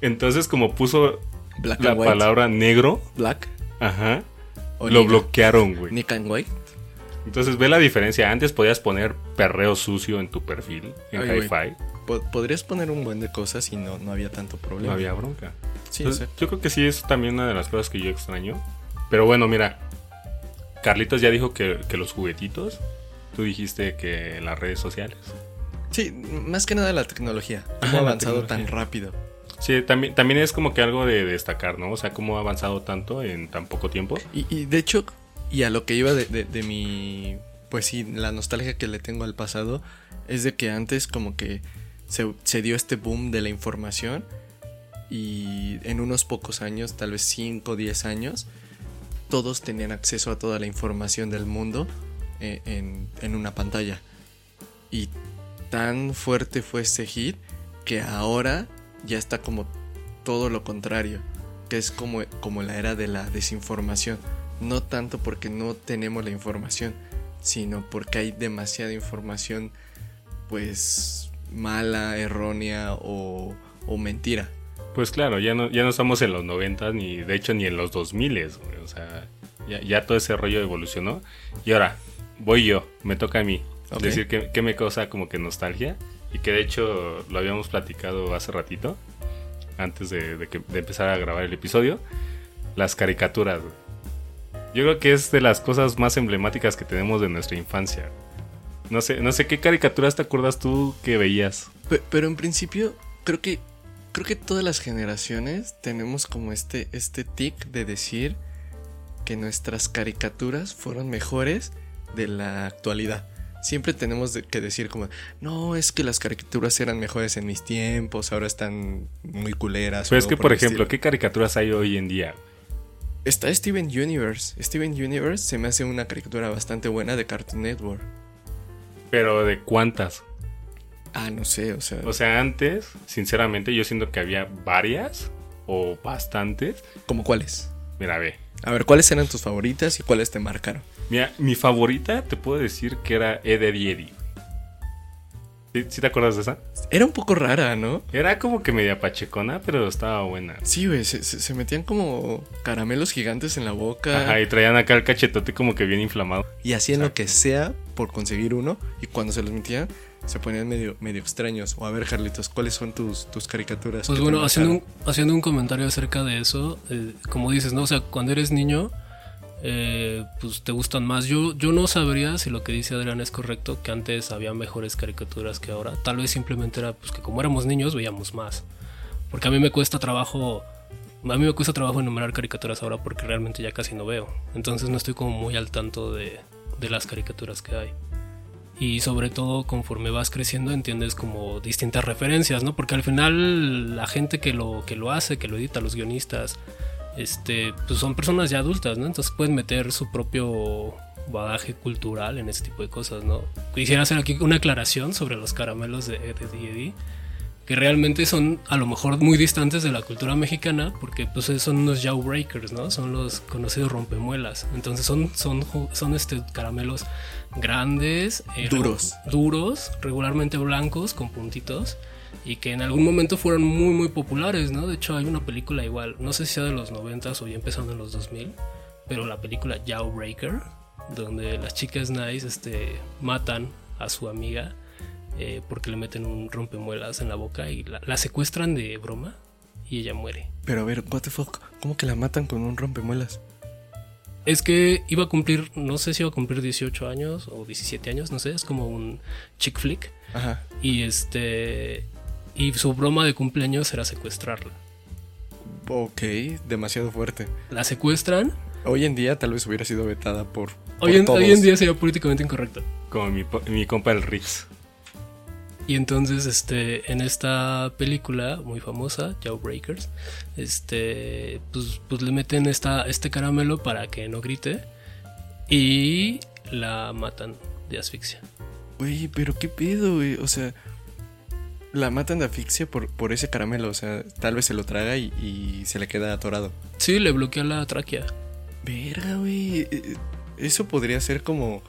Entonces, como puso Black la palabra negro, Black ajá, lo bloquearon, güey. Nick and White. Entonces, ve la diferencia. Antes podías poner perreo sucio en tu perfil, en. Hi-Fi. Po- Podrías poner un buen de cosas y no, no había tanto problema. No había bronca. Sí, Entonces, exacto. yo creo que sí es también una de las cosas que yo extraño. Pero bueno, mira, Carlitos ya dijo que, que los juguetitos, tú dijiste que las redes sociales. Sí, más que nada la tecnología. Ajá, Cómo ha avanzado tan rápido. Sí, también, también es como que algo de destacar, ¿no? O sea, cómo ha avanzado tanto en tan poco tiempo. Y, y de hecho, y a lo que iba de, de- de mi, pues sí, la nostalgia que le tengo al pasado, es de que antes como que se, se dio este boom de la información y en unos pocos años, tal vez 5 o 10 años, todos tenían acceso a toda la información del mundo en, en una pantalla. Y tan fuerte fue este hit que ahora ya está como todo lo contrario, que es como, como la era de la desinformación. No tanto porque no tenemos la información, sino porque hay demasiada información pues mala, errónea o, o mentira. Pues claro, ya no, ya no estamos en los 90 ni de hecho ni en los 2000, güey. O sea, ya, ya todo ese rollo evolucionó. Y ahora, voy yo, me toca a mí decir que, que me causa como que nostalgia. Y que de hecho lo habíamos platicado hace ratito, antes de, de que, de empezar a grabar el episodio. Las caricaturas, güey. Yo creo que es de las cosas más emblemáticas que tenemos de nuestra infancia. No sé, no sé qué caricaturas te acuerdas tú que veías. Pe- Pero en principio, creo que creo que todas las generaciones tenemos como este este tic de decir que nuestras caricaturas fueron mejores de la actualidad. Siempre tenemos que decir como, no, es que las caricaturas eran mejores en mis tiempos, ahora están muy culeras. Pero es que, por ejemplo, estilo". ¿qué caricaturas hay hoy en día? Está Steven Universe. Steven Universe se me hace una caricatura bastante buena de Cartoon Network. Pero ¿de cuántas? Ah, no sé, o sea... O sea, antes, sinceramente, yo siento que había varias o bastantes. ¿Como cuáles? Mira, ve. A ver, ¿cuáles eran tus favoritas y cuáles te marcaron? Mira, mi favorita te puedo decir que era Ed, Ed y Eddie. ¿Sí, sí te acuerdas de esa? Era un poco rara, ¿no? Era como que media pachecona, pero estaba buena. Sí, güey, se, se- se metían como caramelos gigantes en la boca Ajá, y traían acá el cachetote como que bien inflamado. y hacían lo que sea por conseguir uno y cuando se los metían se ponían medio, medio extraños. O a ver, Carlitos, ¿cuáles son tus, tus caricaturas? Pues bueno, haciendo un, haciendo un comentario acerca de eso, eh, como dices, ¿no? O sea, cuando eres niño, eh, pues te gustan más. Yo, yo no sabría si lo que dice Adrián es correcto, que antes había mejores caricaturas que ahora. Tal vez simplemente era pues que como éramos niños veíamos más. Porque a mí me cuesta trabajo, a mí me cuesta trabajo enumerar caricaturas ahora porque realmente ya casi no veo. Entonces no estoy como muy al tanto de, de las caricaturas que hay. Y sobre todo conforme vas creciendo entiendes como distintas referencias, ¿no? Porque al final la gente que lo, que lo hace, que lo edita, los guionistas, este, pues son personas ya adultas, ¿no? Entonces pueden meter su propio bagaje cultural en ese tipo de cosas, ¿no? Quisiera hacer aquí una aclaración sobre los caramelos de Eddie, que realmente son a lo mejor muy distantes de la cultura mexicana, porque pues son unos jawbreakers, ¿no? Son los conocidos rompemuelas. Entonces son, son, son este, caramelos grandes, eh, Duros. duros, regularmente blancos, con puntitos, y que en algún momento fueron muy, muy populares, ¿no? De hecho, hay una película igual, no sé si sea de los 90 o ya empezando en los 2000, pero la película Jawbreaker, donde las chicas nice este, matan a su amiga eh, porque le meten un rompemuelas en la boca y la, la secuestran de broma y ella muere. Pero a ver, what the fuck, ¿cómo que la matan con un rompemuelas? Es que iba a cumplir, no sé si iba a cumplir 18 años o 17 años, no sé, es como un chick flick. Ajá. Y este. Y su broma de cumpleaños era secuestrarla. Ok, demasiado fuerte. La secuestran. Hoy en día tal vez hubiera sido vetada por. Hoy por en, hoy todos. en día sería políticamente incorrecto. Como mi, mi compa el Rix. Y entonces, este, en esta película muy famosa, Jawbreakers, este, pues, pues le meten esta, este caramelo para que no grite y la matan de asfixia. Güey, pero qué pedo, güey. O sea, la matan de asfixia por, por ese caramelo. O sea, tal vez se lo traga y, y se le queda atorado. Sí, le bloquea la tráquea. Verga, güey. Eh, Eso podría ser como,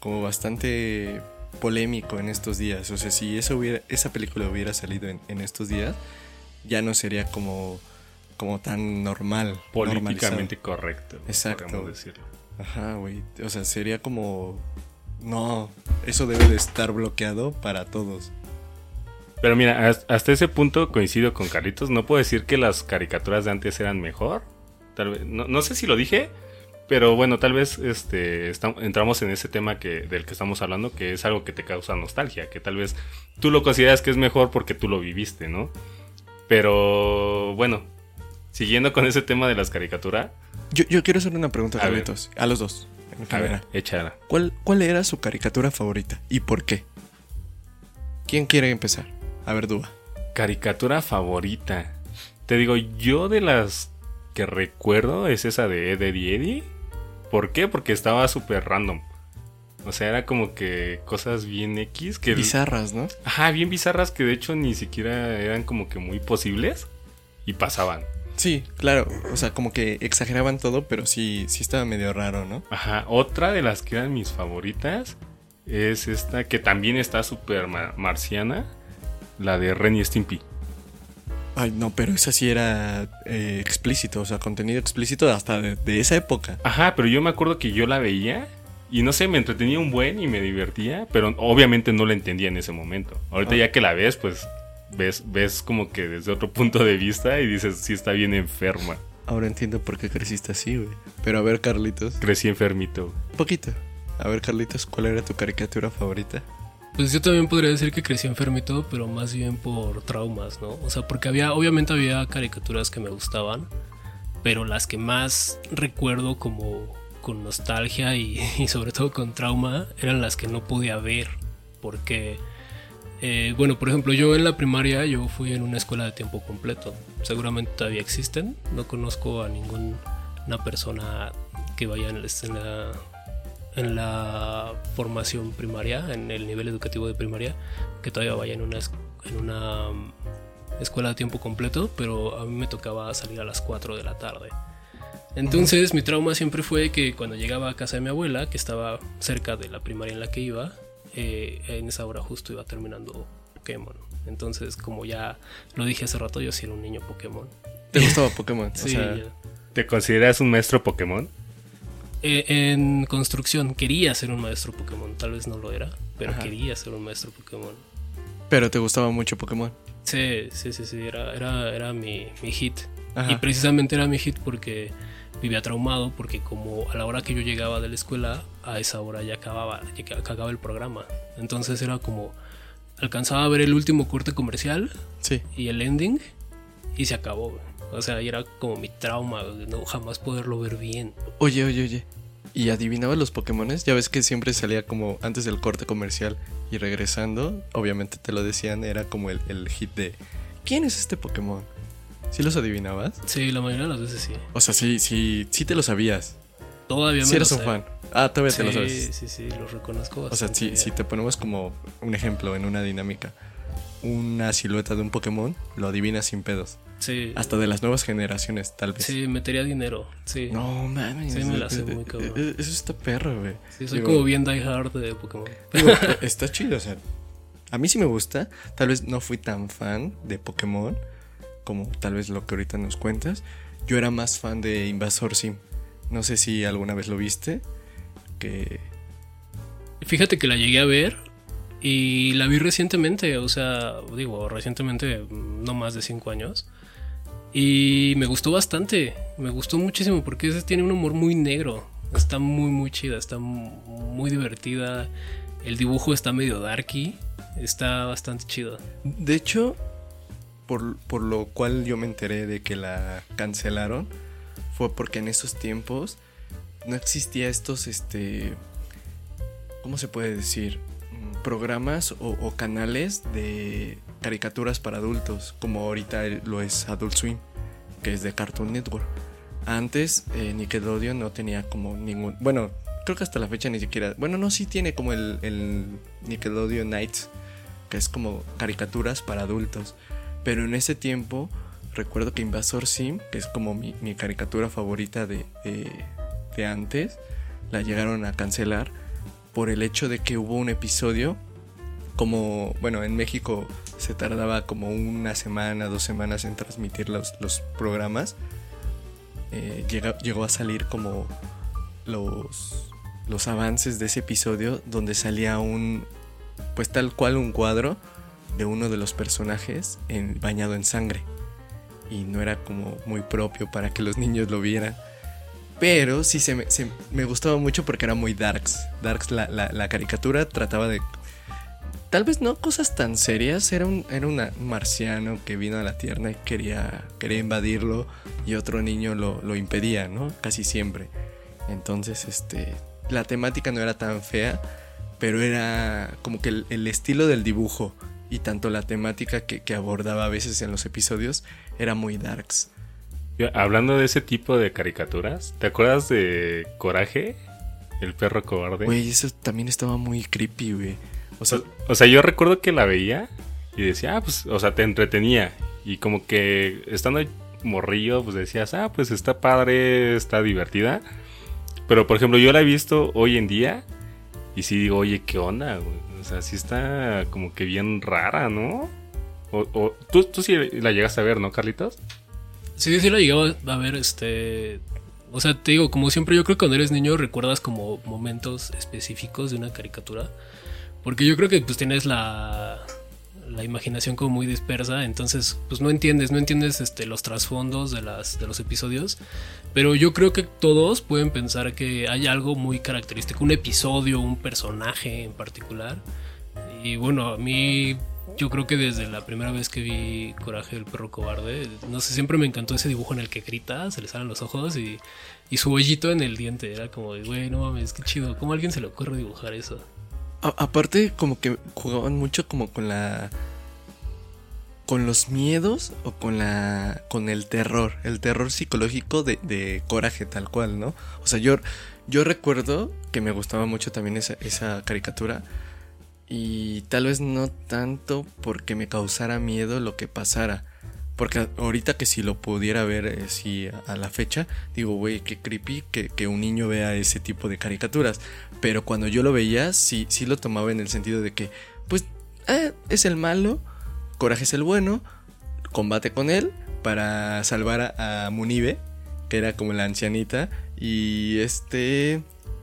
como bastante polémico en estos días. O sea, si eso hubiera, esa película hubiera salido en, en estos días, ya no sería como, como tan normal. Políticamente normalizado. correcto. Exacto. decirlo. Ajá, güey. O sea, sería como... No, eso debe de estar bloqueado para todos. Pero mira, has- hasta ese punto coincido con Carlitos. No puedo decir que las caricaturas de antes eran mejor. Tal vez, no, no sé si lo dije, pero bueno, tal vez este, estam- entramos en ese tema que, del que estamos hablando, que es algo que te causa nostalgia, que tal vez tú lo consideras que es mejor porque tú lo viviste, ¿no? Pero bueno, siguiendo con ese tema de las caricaturas, Yo, yo quiero hacer una pregunta, A ver. Carlitos. A los dos. a ver, échala. ¿Cuál, ¿Cuál era su caricatura favorita y por qué? ¿Quién quiere empezar? A ver, Dúa. Caricatura favorita. Te digo, yo de las que recuerdo es esa de Ed, Ed y Eddie. ¿Por qué? Porque estaba súper random. O sea, era como que cosas bien X que... Bizarras, ¿no? Ajá, bien bizarras que de hecho ni siquiera eran como que muy posibles y pasaban. Sí, claro. O sea, como que exageraban todo, pero sí, sí estaba medio raro, ¿no? Ajá, otra de las que eran mis favoritas es esta que también está súper ma- marciana, la de Ren y Stimpy. Ay, no, pero esa sí era eh, explícito, o sea, contenido explícito hasta de, de esa época. Ajá, pero yo me acuerdo que yo la veía y no sé, me entretenía un buen y me divertía, pero obviamente no la entendía en ese momento. Ahorita Ah. ya que la ves, pues ves, ves como que desde otro punto de vista y dices, sí está bien enferma. Ahora entiendo por qué creciste así, güey. Pero a ver, Carlitos. Crecí enfermito. Poquito. A ver, Carlitos, ¿cuál era tu caricatura favorita? Pues yo también podría decir que crecí enfermito, pero más bien por traumas, ¿no? O sea, porque había, obviamente había caricaturas que me gustaban, pero las que más recuerdo como con nostalgia y, y sobre todo con trauma eran las que no podía ver, porque, eh, bueno, por ejemplo, yo en la primaria yo fui en una escuela de tiempo completo, seguramente todavía existen, no conozco a ninguna persona que vaya en la- en la formación primaria, en el nivel educativo de primaria, que todavía vaya en una, en una mm, escuela de tiempo completo, pero a mí me tocaba salir a las 4 de la tarde. Entonces mi trauma siempre fue que cuando llegaba a casa de mi abuela, que estaba cerca de la primaria en la que iba, eh, en esa hora justo iba terminando Pokémon. Entonces, como ya lo dije hace rato, yo sí era un niño Pokémon. ¿Te gustaba Pokémon? O Sí, sea, ya. ¿Te consideras un maestro Pokémon? Eh, en construcción quería ser un maestro Pokémon, tal vez no lo era, pero Ajá. quería ser un maestro Pokémon. pero te gustaba mucho Pokémon. Sí, sí, sí, sí, era, era, era mi, mi hit. Ajá. Y precisamente era mi hit porque vivía traumado, porque como a la hora que yo llegaba de la escuela, a esa hora ya acababa, ya acababa el programa. Entonces era como, alcanzaba a ver el último corte comercial Sí. y el ending y se acabó. O sea, y era como mi trauma, no jamás poderlo ver bien. Oye, oye, oye. ¿Y adivinabas los Pokémones? Ya ves que siempre salía como antes del corte comercial y regresando, obviamente te lo decían, era como el, el hit de ¿Quién es este Pokémon? ¿Sí los adivinabas? Sí, la mayoría de las veces sí. O sea, sí, sí, sí te lo sabías. Todavía Sí me eres lo un fan. Ah, todavía te lo Sí, sabes. sí, sí, lo reconozco O sea, si, si te ponemos como un ejemplo en una dinámica, una silueta de un Pokémon, lo adivinas sin pedos. Sí, Hasta de las nuevas generaciones, tal vez. sí, metería dinero. Sí, No mames. Sí, me la sé eh, muy eh, cabrón. eh, Eso está perro, güey. sí soy Digo, como bien die hard de Pokémon. digo, está chido, o sea. A mí sí me gusta. Tal vez no fui tan fan de Pokémon como tal vez lo que ahorita nos cuentas. Yo era más fan de Invasor Sim. No sé si alguna vez lo viste. Que. Fíjate que la llegué a ver y la vi recientemente, o sea, digo, recientemente, mm, no más de cinco años. Y me gustó bastante, me gustó muchísimo porque tiene un humor muy negro. Está muy, muy chida, está muy divertida. El dibujo está medio darky, está bastante chido. De hecho, por, por lo cual yo me enteré de que la cancelaron, fue porque en esos tiempos no existía estos, este, ¿cómo se puede decir? Programas o, o canales de caricaturas para adultos, como ahorita lo es Adult Swim, que es de Cartoon Network. Antes eh, Nickelodeon no tenía como ningún... Bueno, creo que hasta la fecha ni siquiera... Bueno, no, sí tiene como el, el Nickelodeon Nights, que es como caricaturas para adultos. Pero en ese tiempo recuerdo que Invasor Sim, que es como mi, mi caricatura favorita de, de, de antes, la llegaron a cancelar por el hecho de que hubo un episodio como, bueno, en México se tardaba como una semana, dos semanas en transmitir los, los programas. Eh, llega, llegó a salir como los, los avances de ese episodio donde salía un, pues tal cual un cuadro de uno de los personajes en, bañado en sangre. Y no era como muy propio para que los niños lo vieran. Pero sí se me, me gustaba mucho porque era muy darks. Darks, la, la, caricatura trataba de tal vez no cosas tan serias. Era un, era un marciano que vino a la Tierra y quería, quería invadirlo y otro niño lo, lo, impedía, ¿no? Casi siempre. Entonces, este, la temática no era tan fea, pero era como que el, el estilo del dibujo y tanto la temática que, que, abordaba a veces en los episodios era muy darks. Hablando de ese tipo de caricaturas, ¿te acuerdas de Coraje? El perro cobarde. Güey, eso también estaba muy creepy, güey. O sea, o sea, yo recuerdo que la veía y decía, ah, pues, o sea, te entretenía. Y como que estando morrillo, pues decías, ah, pues está padre, está divertida. Pero, por ejemplo, yo la he visto hoy en día y sí digo, oye, ¿qué onda? O sea, sí está como que bien rara, ¿no? O, o ¿tú, tú sí la llegaste a ver, ¿no, Carlitos? Sí, sí la llegaba a ver, este... O sea, te digo, como siempre, yo creo que cuando eres niño recuerdas como momentos específicos de una caricatura. Porque yo creo que pues tienes la, la imaginación como muy dispersa, entonces pues no entiendes, no entiendes este, los trasfondos de, las, de los episodios, pero yo creo que todos pueden pensar que hay algo muy característico, un episodio, un personaje en particular. Y bueno, a mí yo creo que desde la primera vez que vi Coraje del perro cobarde, no sé, siempre me encantó ese dibujo en el que grita, se le salen los ojos y, y su hoyito en el diente, era como güey, no mames, qué chido, ¿cómo a alguien se le ocurre dibujar eso? Aparte, como que jugaban mucho como con la. con los miedos o con la. con el terror. El terror psicológico de, de coraje, tal cual, ¿no? O sea, yo, yo recuerdo que me gustaba mucho también esa, esa caricatura. Y tal vez no tanto porque me causara miedo lo que pasara. Porque ahorita que si lo pudiera ver eh, si a la fecha, digo, güey, qué creepy que, que, un niño vea ese tipo de caricaturas. Pero cuando yo lo veía, sí, sí lo tomaba en el sentido de que, pues, eh, es el malo, Coraje es el bueno, combate con él para salvar a, a Munibe, que era como la ancianita, y este...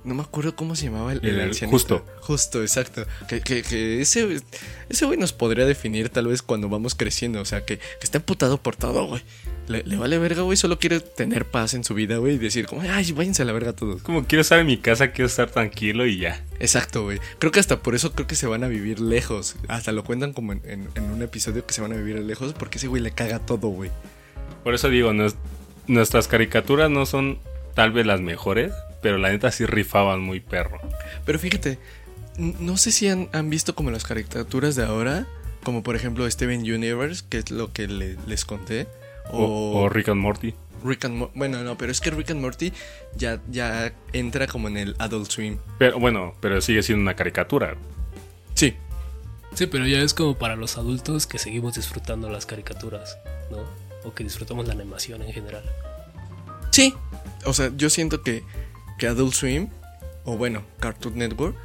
No me acuerdo cómo se llamaba el, el. Justo. Justo, exacto. Que, que, que ese, ese güey nos podría definir tal vez cuando vamos creciendo. O sea, que, que está emputado por todo, güey. Le, le, vale verga, güey. Solo quiere tener paz en su vida, güey. Y decir, como, ay, váyanse a la verga todos. Como quiero estar en mi casa, quiero estar tranquilo y ya. Exacto, güey. Creo que hasta por eso creo que se van a vivir lejos. Hasta lo cuentan como en, en, en un episodio que se van a vivir lejos porque ese güey le caga todo, güey. Por eso digo, nos, nuestras caricaturas no son tal vez las mejores, pero la neta sí rifaban muy perro. Pero fíjate, no sé si han, han, visto como las caricaturas de ahora, como por ejemplo Steven Universe, que es lo que le, les conté. O, o, o, Rick and Morty. Rick and Mo bueno, no, pero es que Rick and Morty ya, ya entra como en el Adult Swim. Pero bueno, pero sigue siendo una caricatura. Sí. Sí, pero ya es como para los adultos que seguimos disfrutando las caricaturas, ¿no? O que disfrutamos la animación en general. Sí. O sea, yo siento que que Adult Swim, o bueno, Cartoon Network,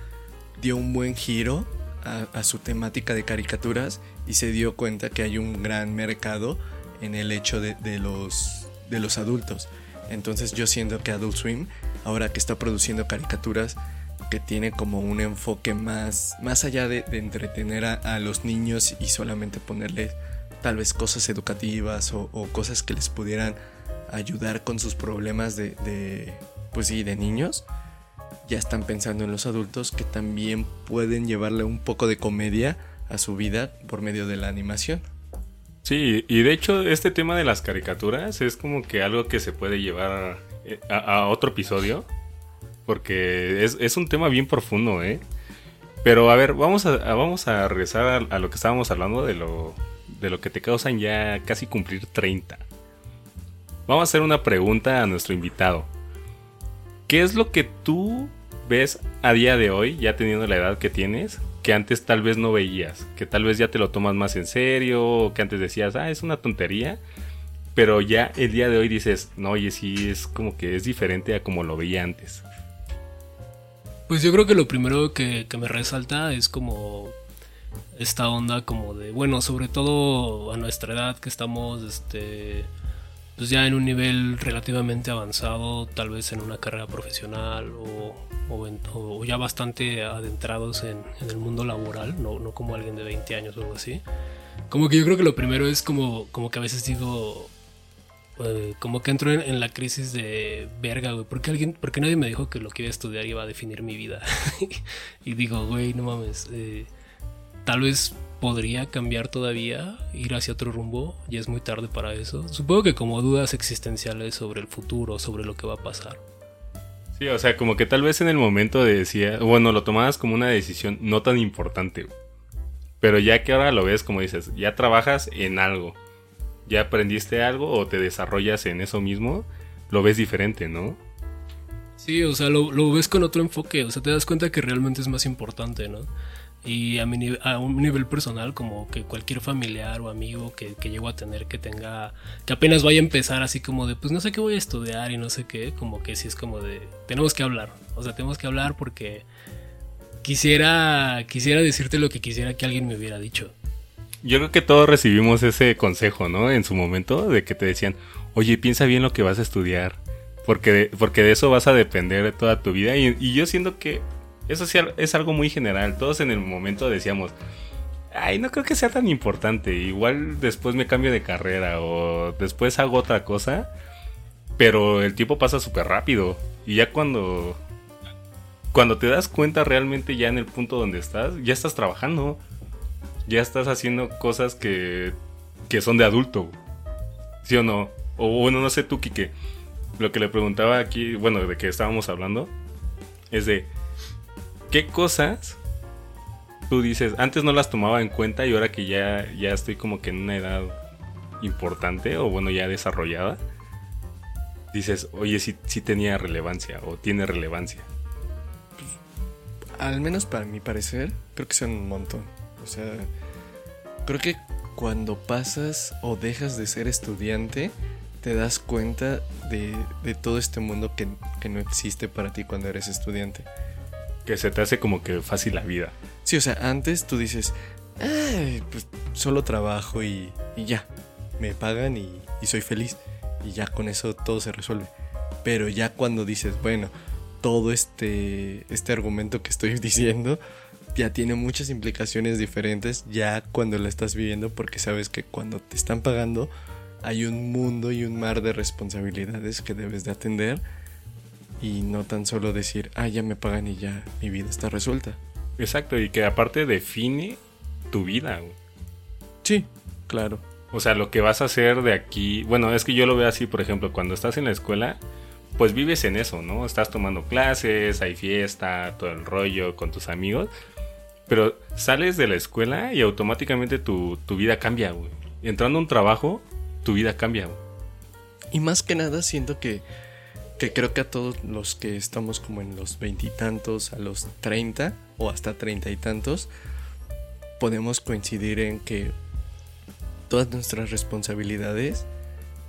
dio un buen giro a, su temática de caricaturas y se dio cuenta que hay un gran mercado en el hecho de, los, de los adultos. Entonces yo siento que Adult Swim, ahora que está produciendo caricaturas, que tiene como un enfoque más, más allá de, entretener a, los niños y solamente ponerles tal vez cosas educativas o, cosas que les pudieran ayudar con sus problemas de, pues sí, de niños, ya están pensando en los adultos que también pueden llevarle un poco de comedia a su vida por medio de la animación. Sí, y de hecho este tema de las caricaturas es como que algo que se puede llevar a, otro episodio, porque es, un tema bien profundo, ¿eh? Pero a ver, vamos a, a vamos a regresar a, a, lo que estábamos hablando de lo, de lo que te causan ya casi cumplir 30. Vamos a hacer una pregunta a nuestro invitado. ¿Qué es lo que tú ves a día de hoy, ya teniendo la edad que tienes, que antes tal vez no veías? Que tal vez ya te lo tomas más en serio, que antes decías, ah, es una tontería. Pero ya el día de hoy dices, no, oye, sí, es como que es diferente a como lo veía antes. Pues yo creo que lo primero que, que me resalta es como esta onda como de, bueno, sobre todo a nuestra edad que estamos, este, pues ya en un nivel relativamente avanzado, tal vez en una carrera profesional o, o, en, o ya bastante adentrados en, en, el mundo laboral, no, no como alguien de 20 años o algo así. Como que yo creo que lo primero es como, como que a veces digo, eh, como que entro en, en, la crisis de verga, güey. ¿Por qué, alguien, ¿Por qué nadie me dijo que lo que iba a estudiar iba a definir mi vida? y digo, güey, no mames. Eh, tal vez podría cambiar todavía, ir hacia otro rumbo, ya es muy tarde para eso. Supongo que como dudas existenciales sobre el futuro, sobre lo que va a pasar. Sí, o sea, como que tal vez en el momento decía, bueno, lo tomabas como una decisión no tan importante. Pero ya que ahora lo ves, como dices, ya trabajas en algo, ya aprendiste algo o te desarrollas en eso mismo, lo ves diferente, ¿no? Sí, o sea, lo, lo ves con otro enfoque, o sea, te das cuenta que realmente es más importante, ¿no? Y a, mi, a, un nivel personal como que cualquier familiar o amigo que, que llego a tener que tenga que apenas vaya a empezar así como de pues no sé qué voy a estudiar y no sé qué como que sí es como de tenemos que hablar. O sea tenemos que hablar porque quisiera quisiera decirte lo que quisiera que alguien me hubiera dicho. Yo creo que todos recibimos ese consejo no en su momento de que te decían oye piensa bien lo que vas a estudiar porque de, porque de eso vas a depender de toda tu vida y yo siento que eso sí es algo muy general. Todos en el momento decíamos, ay, no creo que sea tan importante. Igual después me cambio de carrera o después hago otra cosa. Pero el tiempo pasa súper rápido. Y ya cuando... Cuando te das cuenta realmente ya en el punto donde estás, ya estás trabajando. Ya estás haciendo cosas que, que son de adulto. ¿Sí o no? O bueno, no sé tú, Kike. Lo que le preguntaba aquí, bueno, de que estábamos hablando, es de ¿qué cosas tú dices, antes no las tomaba en cuenta y ahora que ya, ya estoy como que en una edad importante o bueno, ya desarrollada, dices, oye, sí, sí tenía relevancia o tiene relevancia? Al menos para mi parecer, creo que son un montón. O sea, creo que cuando pasas o dejas de ser estudiante, te das cuenta de, de todo este mundo que, que no existe para ti cuando eres estudiante que se te hace como que fácil la vida. Sí, o sea, antes tú dices, pues solo trabajo y, y ya, me pagan y, y, soy feliz. Y ya con eso todo se resuelve. Pero ya cuando dices, bueno, todo este, este argumento que estoy diciendo ya tiene muchas implicaciones diferentes ya cuando lo estás viviendo porque sabes que cuando te están pagando hay un mundo y un mar de responsabilidades que debes de atender y no tan solo decir, ah, ya me pagan y ya mi vida está resuelta. Exacto, y que aparte define tu vida. Sí, claro. O sea, lo que vas a hacer de aquí, bueno, es que yo lo veo así, por ejemplo, cuando estás en la escuela, pues vives en eso, ¿no? Estás tomando clases, hay fiesta, todo el rollo con tus amigos, pero sales de la escuela y automáticamente tu, tu vida cambia, güey. Entrando a un trabajo, tu vida cambia, güey. Y más que nada siento que que creo que a todos los que estamos como en los veintitantos, a los treinta o hasta treinta y tantos, podemos coincidir en que todas nuestras responsabilidades,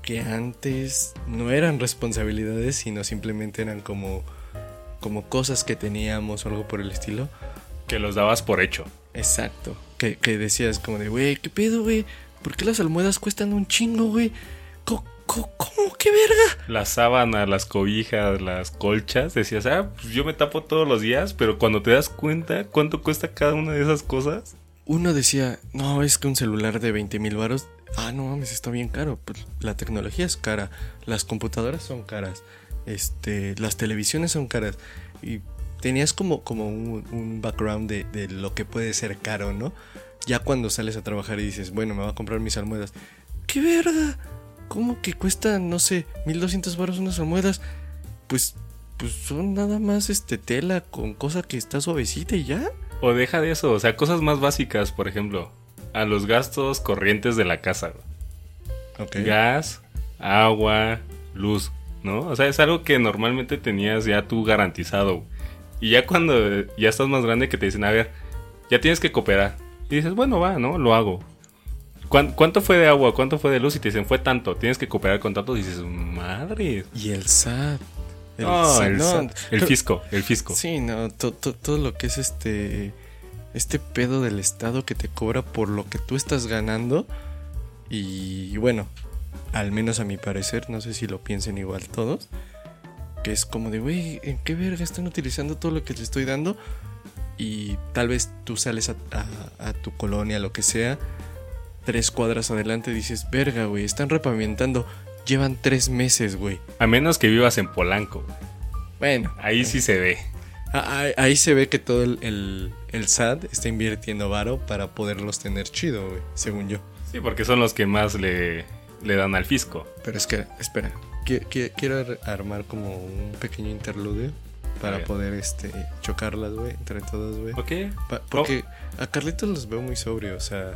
que antes no eran responsabilidades, sino simplemente eran como, como cosas que teníamos o algo por el estilo. Que los dabas por hecho. Exacto. Que, que decías como de, güey, ¿qué pedo, güey? ¿Por qué las almohadas cuestan un chingo, güey? ¿Cómo? ¿Qué verga? Las sábanas, las cobijas, las colchas. Decías, ah, pues yo me tapo todos los días, pero cuando te das cuenta cuánto cuesta cada una de esas cosas. Uno decía, no, es que un celular de 20 mil baros ah, no mames, está bien caro. Pues la tecnología es cara, las computadoras son caras, este, las televisiones son caras. Y tenías como, como un, un background de, de lo que puede ser caro, ¿no? Ya cuando sales a trabajar y dices, bueno, me voy a comprar mis almohadas. ¡Qué verga! ¿Cómo que cuestan, no sé, 1200 baros unas almohadas? Pues, pues son nada más este tela con cosa que está suavecita y ya. O deja de eso, o sea, cosas más básicas, por ejemplo, a los gastos corrientes de la casa. güey. Ok. Gas, agua, luz, ¿no? O sea, es algo que normalmente tenías ya tú garantizado. Y ya cuando ya estás más grande que te dicen, a ver, ya tienes que cooperar. Y dices, bueno, va, ¿no? Lo hago. ¿Cuán- ¿Cuánto fue de agua? ¿Cuánto fue de luz? Y te dicen, fue tanto. Tienes que cooperar con tanto. Y dices, madre. Y el SAT. El No, SAT, el, no, SAT, el pero- fisco, el fisco. Sí, no, to- to- todo lo que es este este pedo del Estado que te cobra por lo que tú estás ganando y bueno, al menos a mi parecer, no sé si lo piensen igual todos, que es como de, güey, ¿en qué verga están utilizando todo lo que te estoy dando? Y tal vez tú sales a, a- a tu colonia, lo que sea, tres cuadras adelante dices, verga, güey, están repavimentando, llevan tres meses, güey. A menos que vivas en Polanco. güey. Bueno, Ahí sí se ve. Ah, Ahí, ahí se ve que todo el, el, el SAT está invirtiendo varo para poderlos tener chido, güey, según yo. Sí, porque son los que más le, le dan al fisco. Pero es que, espera, qui- qui- quiero ar- armar como un pequeño interludio para poder este chocarlas, güey, entre todos, güey. ¿Ok? Pa- porque a Carlitos los veo muy sobrio, o sea,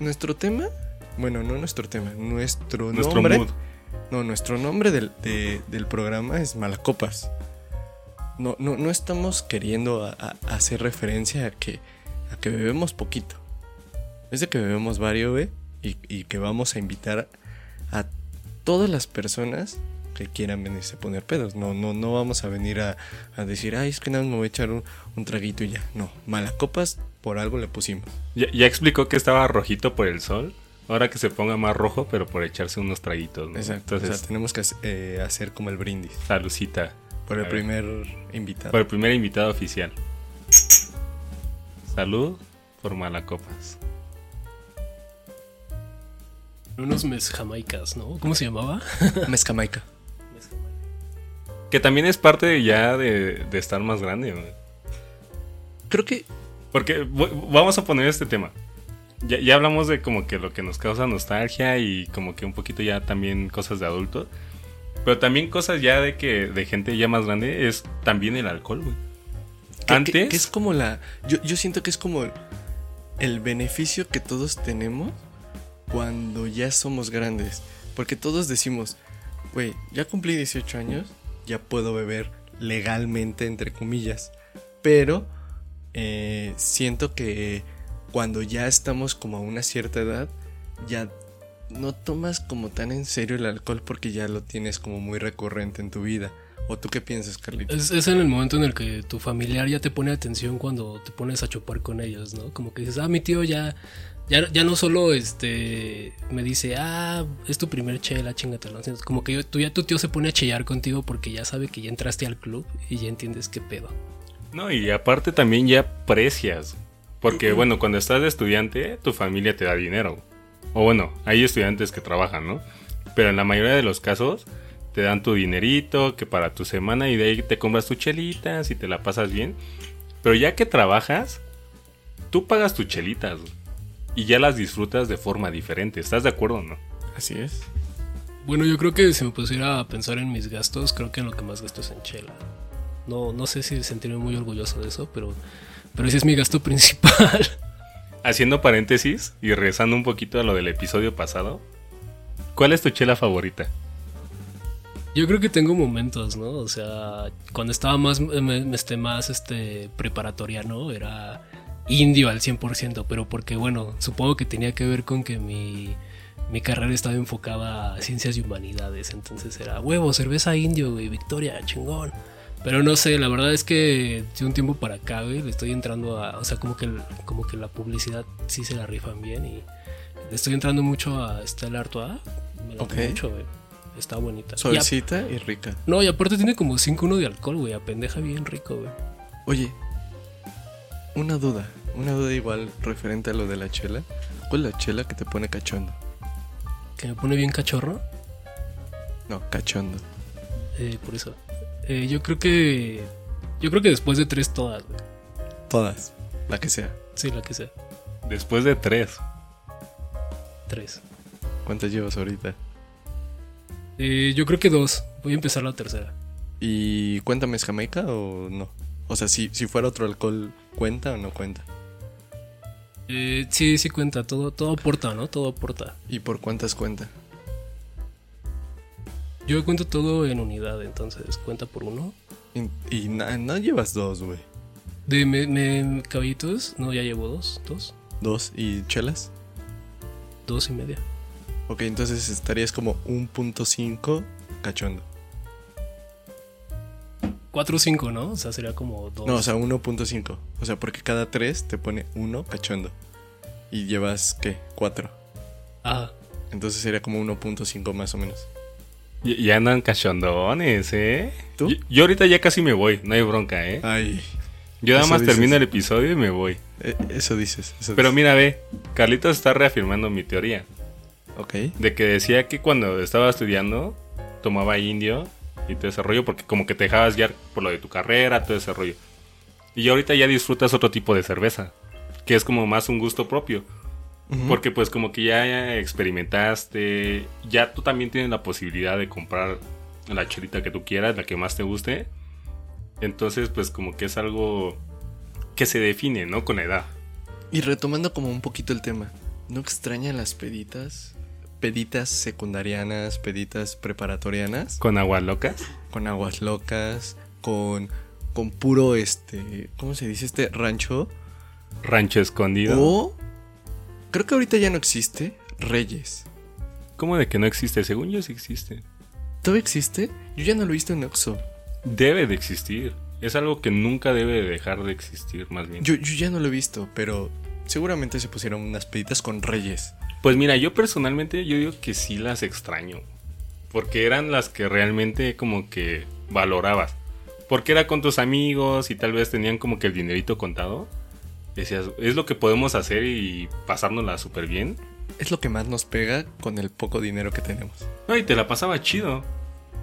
nuestro tema, bueno, no nuestro tema, nuestro, Nuestro nombre, mood. no, nuestro nombre del, de- del programa es Malacopas. No, no, no estamos queriendo a- a- hacer referencia a que, a que bebemos poquito. Es de que bebemos varios, y, y que vamos a invitar a todas las personas que quieran venirse a poner pedos. No, no, no vamos a venir a, a decir, ay, es que nada, me voy a echar un, un traguito y ya. No, Malacopas por algo le pusimos. Ya, ya explicó que estaba rojito por el sol. Ahora que se ponga más rojo, pero por echarse unos traguitos. ¿no? Exacto. Entonces, o sea, tenemos que eh, hacer como el brindis salucita. por el primer invitado. Por el primer invitado oficial. Salud por Malacopas. Unos mes jamaicas, ¿no? ¿Cómo se llamaba? Mezcamaica. Que también es parte ya de, de estar más grande. güey. Creo que Porque vamos a poner este tema. Ya, ya hablamos de como que lo que nos causa nostalgia y como que un poquito ya también cosas de adulto. Pero también cosas ya de que de gente ya más grande es también el alcohol, güey. que- que- Antes que es como la. Yo, yo siento que es como el beneficio que todos tenemos cuando ya somos grandes. Porque todos decimos, güey, ya cumplí 18 años, ya puedo beber legalmente, entre comillas. Pero eh, siento que cuando ya estamos como a una cierta edad, ya no tomas como tan en serio el alcohol porque ya lo tienes como muy recurrente en tu vida. ¿O tú qué piensas, Carlitos? Es, en el momento en el que tu familiar ya te pone atención cuando te pones a chupar con ellos, ¿no? Como que dices, ah, mi tío ya, ya, ya no solo este me dice, ah, es tu primer chela, chingatelo. Como que tú ya tu tío se pone a chillar contigo porque ya sabe que ya entraste al club y ya entiendes qué pedo. No, y aparte también ya precias. Porque, bueno, cuando estás de estudiante, tu familia te da dinero. O bueno, hay estudiantes que trabajan, ¿no? Pero en la mayoría de los casos, te dan tu dinerito, que para tu semana, y de ahí te compras tus chelitas y te la pasas bien. Pero ya que trabajas, tú pagas tus chelitas. Y ya las disfrutas de forma diferente. ¿Estás de acuerdo o no? Así es. Bueno, yo creo que si me pusiera a pensar en mis gastos, creo que en lo que más gasto es en chela. No, no sé si sentirme muy orgulloso de eso, pero, pero ese es mi gasto principal. Haciendo paréntesis y regresando un poquito a lo del episodio pasado, ¿cuál es tu chela favorita? Yo creo que tengo momentos, ¿no? O sea, cuando estaba más, este, más este, preparatoriano, era indio al 100%, pero porque, bueno, supongo que tenía que ver con que mi, mi carrera estaba enfocada a ciencias y humanidades, entonces era huevo, cerveza indio, güey, victoria, chingón. Pero no sé, la verdad es que de un tiempo para acá, güey, le estoy entrando a, o sea, como que, como que la publicidad sí se la rifan bien y le estoy entrando mucho a Stella Artois, me late Ok. mucho, güey. Está bonita. Y Suavecita y rica. no, y aparte tiene como 5-1 de alcohol, güey. Apendeja bien rico, güey. Oye, una duda. una duda igual referente a lo de la chela. ¿Cuál es la chela que te pone cachondo? Que me pone bien cachorro. No, cachondo. Eh, por eso. Eh, yo creo que. Yo creo que después de tres todas, güey. Todas, la que sea. Sí, la que sea. Después de tres. Tres. ¿Cuántas llevas ahorita? Eh, yo creo que dos. Voy a empezar la tercera. ¿Y cuéntame, ¿es Jamaica o no? O sea, si, si fuera otro alcohol, ¿cuenta o no cuenta? Eh, sí, sí cuenta. Todo, todo aporta, ¿no? Todo aporta. ¿Y por cuántas cuenta? Yo cuento todo en unidad, entonces cuenta por uno. Y, y na- no llevas dos, güey. De me, me- caballitos, no, ya llevo dos. Dos. Dos. ¿Y chelas? Dos y media. Ok, entonces estarías como 1.5 cachondo. Cuatro o cinco, ¿no? O sea, sería como dos. No, o sea, 1.5. O sea, porque cada 3 te pone 1 cachondo. Y llevas, ¿qué? 4. Ah, Entonces sería como 1.5 más o menos. Y, y andan cachondones, ¿eh? ¿Tú? Yo, yo ahorita ya casi me voy, no hay bronca, ¿eh? Ay, Yo nada más dices. termino el episodio y me voy. eh, eso dices. Eso Pero dices. mira, ve, Carlitos está reafirmando mi teoría. Ok. De que decía que cuando estaba estudiando tomaba indio y todo ese rollo porque como que te dejabas guiar por lo de tu carrera, todo ese rollo. Y ahorita ya disfrutas otro tipo de cerveza, que es como más un gusto propio. Porque pues como que ya experimentaste, ya tú también tienes la posibilidad de comprar la chelita que tú quieras, la que más te guste. Entonces pues como que es algo que se define, ¿no? Con la edad. Y retomando como un poquito el tema, ¿no extrañan las peditas? Peditas secundarianas, peditas preparatorianas, Con aguas locas. con aguas locas, con, con puro este, ¿cómo se dice? Este rancho. Rancho escondido. O, creo que ahorita ya no existe, Reyes. ¿Cómo de que no existe? Según yo sí existe. ¿Todavía existe? Yo ya no lo he visto en Oxxo. Debe de existir. Es algo que nunca debe de dejar de existir, más bien. Yo, yo ya no lo he visto, pero seguramente se pusieron unas peditas con Reyes. Pues mira, yo personalmente yo digo que sí las extraño. Porque eran las que realmente como que valorabas. Porque era con tus amigos y tal vez tenían como que el dinerito contado. Decías, es lo que podemos hacer y pasárnosla súper bien. Es lo que más nos pega con el poco dinero que tenemos. No, y te la pasaba chido.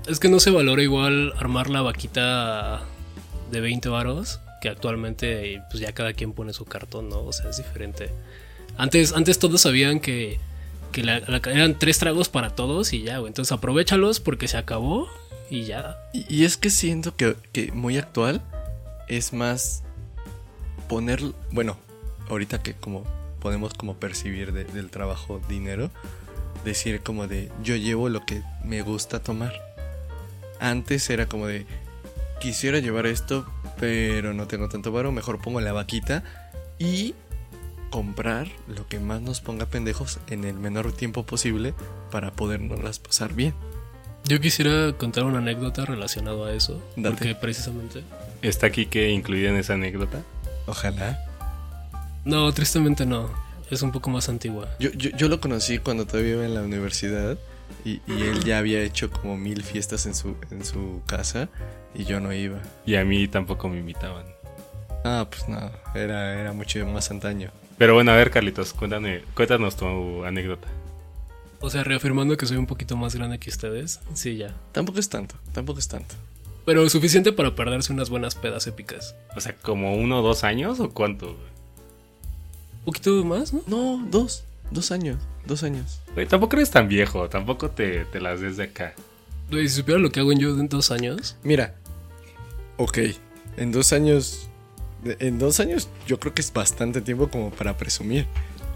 es que no se valora igual armar la vaquita de 20 varos que actualmente pues ya cada quien pone su cartón, ¿no? O sea, es diferente. Antes, antes todos sabían que, que la- la- eran tres tragos para todos y ya, güey. Entonces aprovechalos porque se acabó y ya. Y, y es que siento que, que muy actual es más poner, bueno, ahorita que como podemos como percibir de- del trabajo dinero, decir como de yo llevo lo que me gusta tomar. Antes era como de quisiera llevar esto, pero no tengo tanto varo, mejor pongo la vaquita y comprar lo que más nos ponga pendejos en el menor tiempo posible para podernos pasar bien. Yo quisiera contar una anécdota relacionada a eso. Date. Porque precisamente... Está aquí que incluida en esa anécdota. Ojalá. No, tristemente no. Es un poco más antigua. Yo, yo, yo lo conocí cuando todavía iba en la universidad y, y él ya había hecho como mil fiestas en su, en su casa y yo no iba. Y a mí tampoco me invitaban. Ah, pues no, era, era mucho más antaño. Pero bueno, a ver, Carlitos, cuéntame, cuéntanos tu anécdota. O sea, reafirmando que soy un poquito más grande que ustedes. Sí, ya. Tampoco es tanto, tampoco es tanto. Pero suficiente para perderse unas buenas pedas épicas. O sea, ¿como uno o dos años o cuánto? Un poquito más, ¿no? No, dos, dos años, dos años. Güey, tampoco eres tan viejo, tampoco te, te las des de acá. Güey, si supiera lo que hago en yo en dos años. Mira, ok, en dos años, en dos años yo creo que es bastante tiempo como para presumir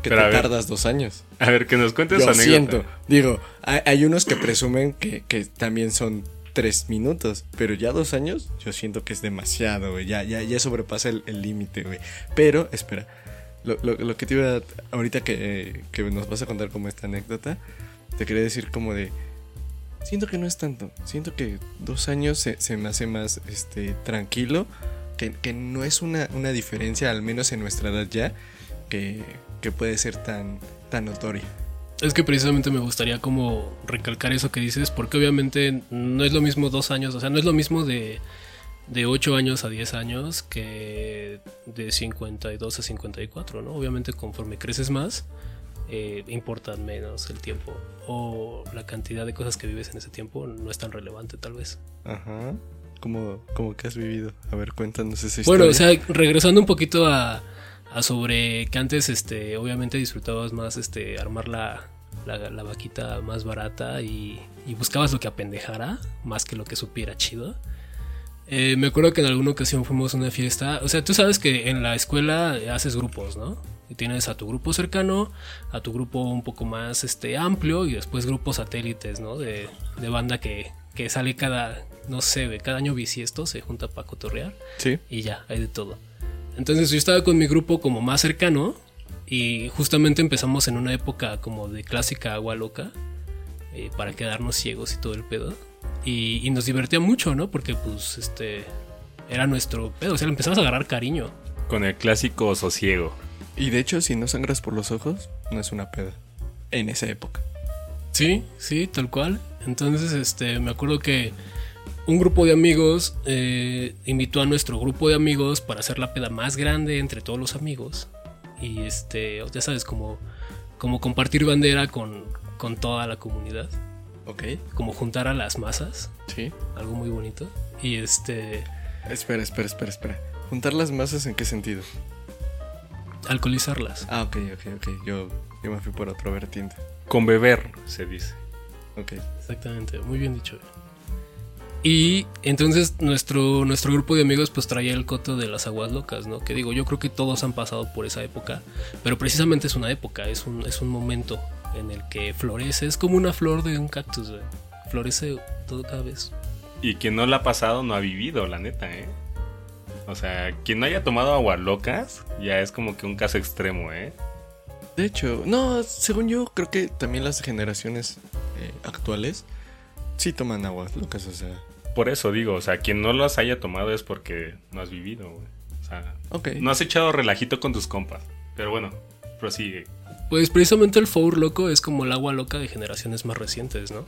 que Pero te ver. tardas dos años. A ver, que nos cuentes Lo anécdota. siento. Digo, hay, hay unos que presumen que, que también son tres minutos, pero ya dos años yo siento que es demasiado. Ya, ya, ya sobrepasa el límite, güey. Pero, espera, lo, lo- lo que te iba a, ahorita que, que nos vas a contar como esta anécdota, te quería decir como de, siento que no es tanto. Siento que dos años se, se me hace más este, tranquilo, que, que no es una, una diferencia, al menos en nuestra edad ya, que, que puede ser tan, tan notoria. Es que precisamente me gustaría como recalcar eso que dices, porque obviamente no es lo mismo dos años, o sea, no es lo mismo de, de 8 años a 10 años que de 52 a 54, ¿no? Obviamente conforme creces más, eh, importa menos el tiempo o la cantidad de cosas que vives en ese tiempo no es tan relevante tal vez. Ajá. ¿Cómo, cómo que has vivido? A ver, cuéntanos esa historia. Bueno, o sea, regresando un poquito a, a sobre que antes, este, obviamente disfrutabas más, este, armar la, la, la vaquita más barata y, y buscabas lo que apendejara más que lo que supiera chido. Eh, me acuerdo que en alguna ocasión fuimos a una fiesta. O sea, tú sabes que en la escuela haces grupos, ¿no? Y tienes a tu grupo cercano, a tu grupo un poco más este, amplio y después grupos satélites, ¿no? De, de banda que, que sale cada, no sé, cada año bisiesto, se junta para cotorrear. Sí. Y ya, hay de todo. Entonces yo estaba con mi grupo como más cercano y justamente empezamos en una época como de clásica agua loca eh, para quedarnos ciegos y todo el pedo. Y, y nos divertía mucho, ¿no? Porque pues este era nuestro pedo, o sea, le empezamos a agarrar cariño. Con el clásico sosiego. Y de hecho, si no sangras por los ojos, no es una peda. En esa época. Sí, sí, tal cual. Entonces, este, me acuerdo que un grupo de amigos eh, invitó a nuestro grupo de amigos para hacer la peda más grande entre todos los amigos. Y este, ya sabes, como, como compartir bandera con, con toda la comunidad. Ok. Como juntar a las masas. Sí. Algo muy bonito. Y este, Espera, espera, espera, espera. ¿Juntar las masas en qué sentido? alcoholizarlas. Ah, ok, ok, ok. Yo, yo me fui por otro vertiente. Con beber, se dice. Ok. Exactamente, muy bien dicho. Y entonces nuestro, nuestro grupo de amigos pues traía el coto de las aguas locas, ¿no? Que digo, yo creo que todos han pasado por esa época, pero precisamente es una época, es un, es un momento en el que florece, es como una flor de un cactus. Florece todo cada vez. Y quien no la ha pasado no ha vivido, la neta, ¿eh? O sea, quien no haya tomado aguas locas ya es como que un caso extremo, ¿eh? De hecho, no, según yo, creo que también las generaciones eh, actuales sí toman aguas locas, o sea. Por eso digo, o sea, quien no las haya tomado es porque no has vivido, güey. O sea, no has echado relajito con tus compas. Pero bueno, prosigue. Pues precisamente el Four loco es como el agua loca de generaciones más recientes, ¿no?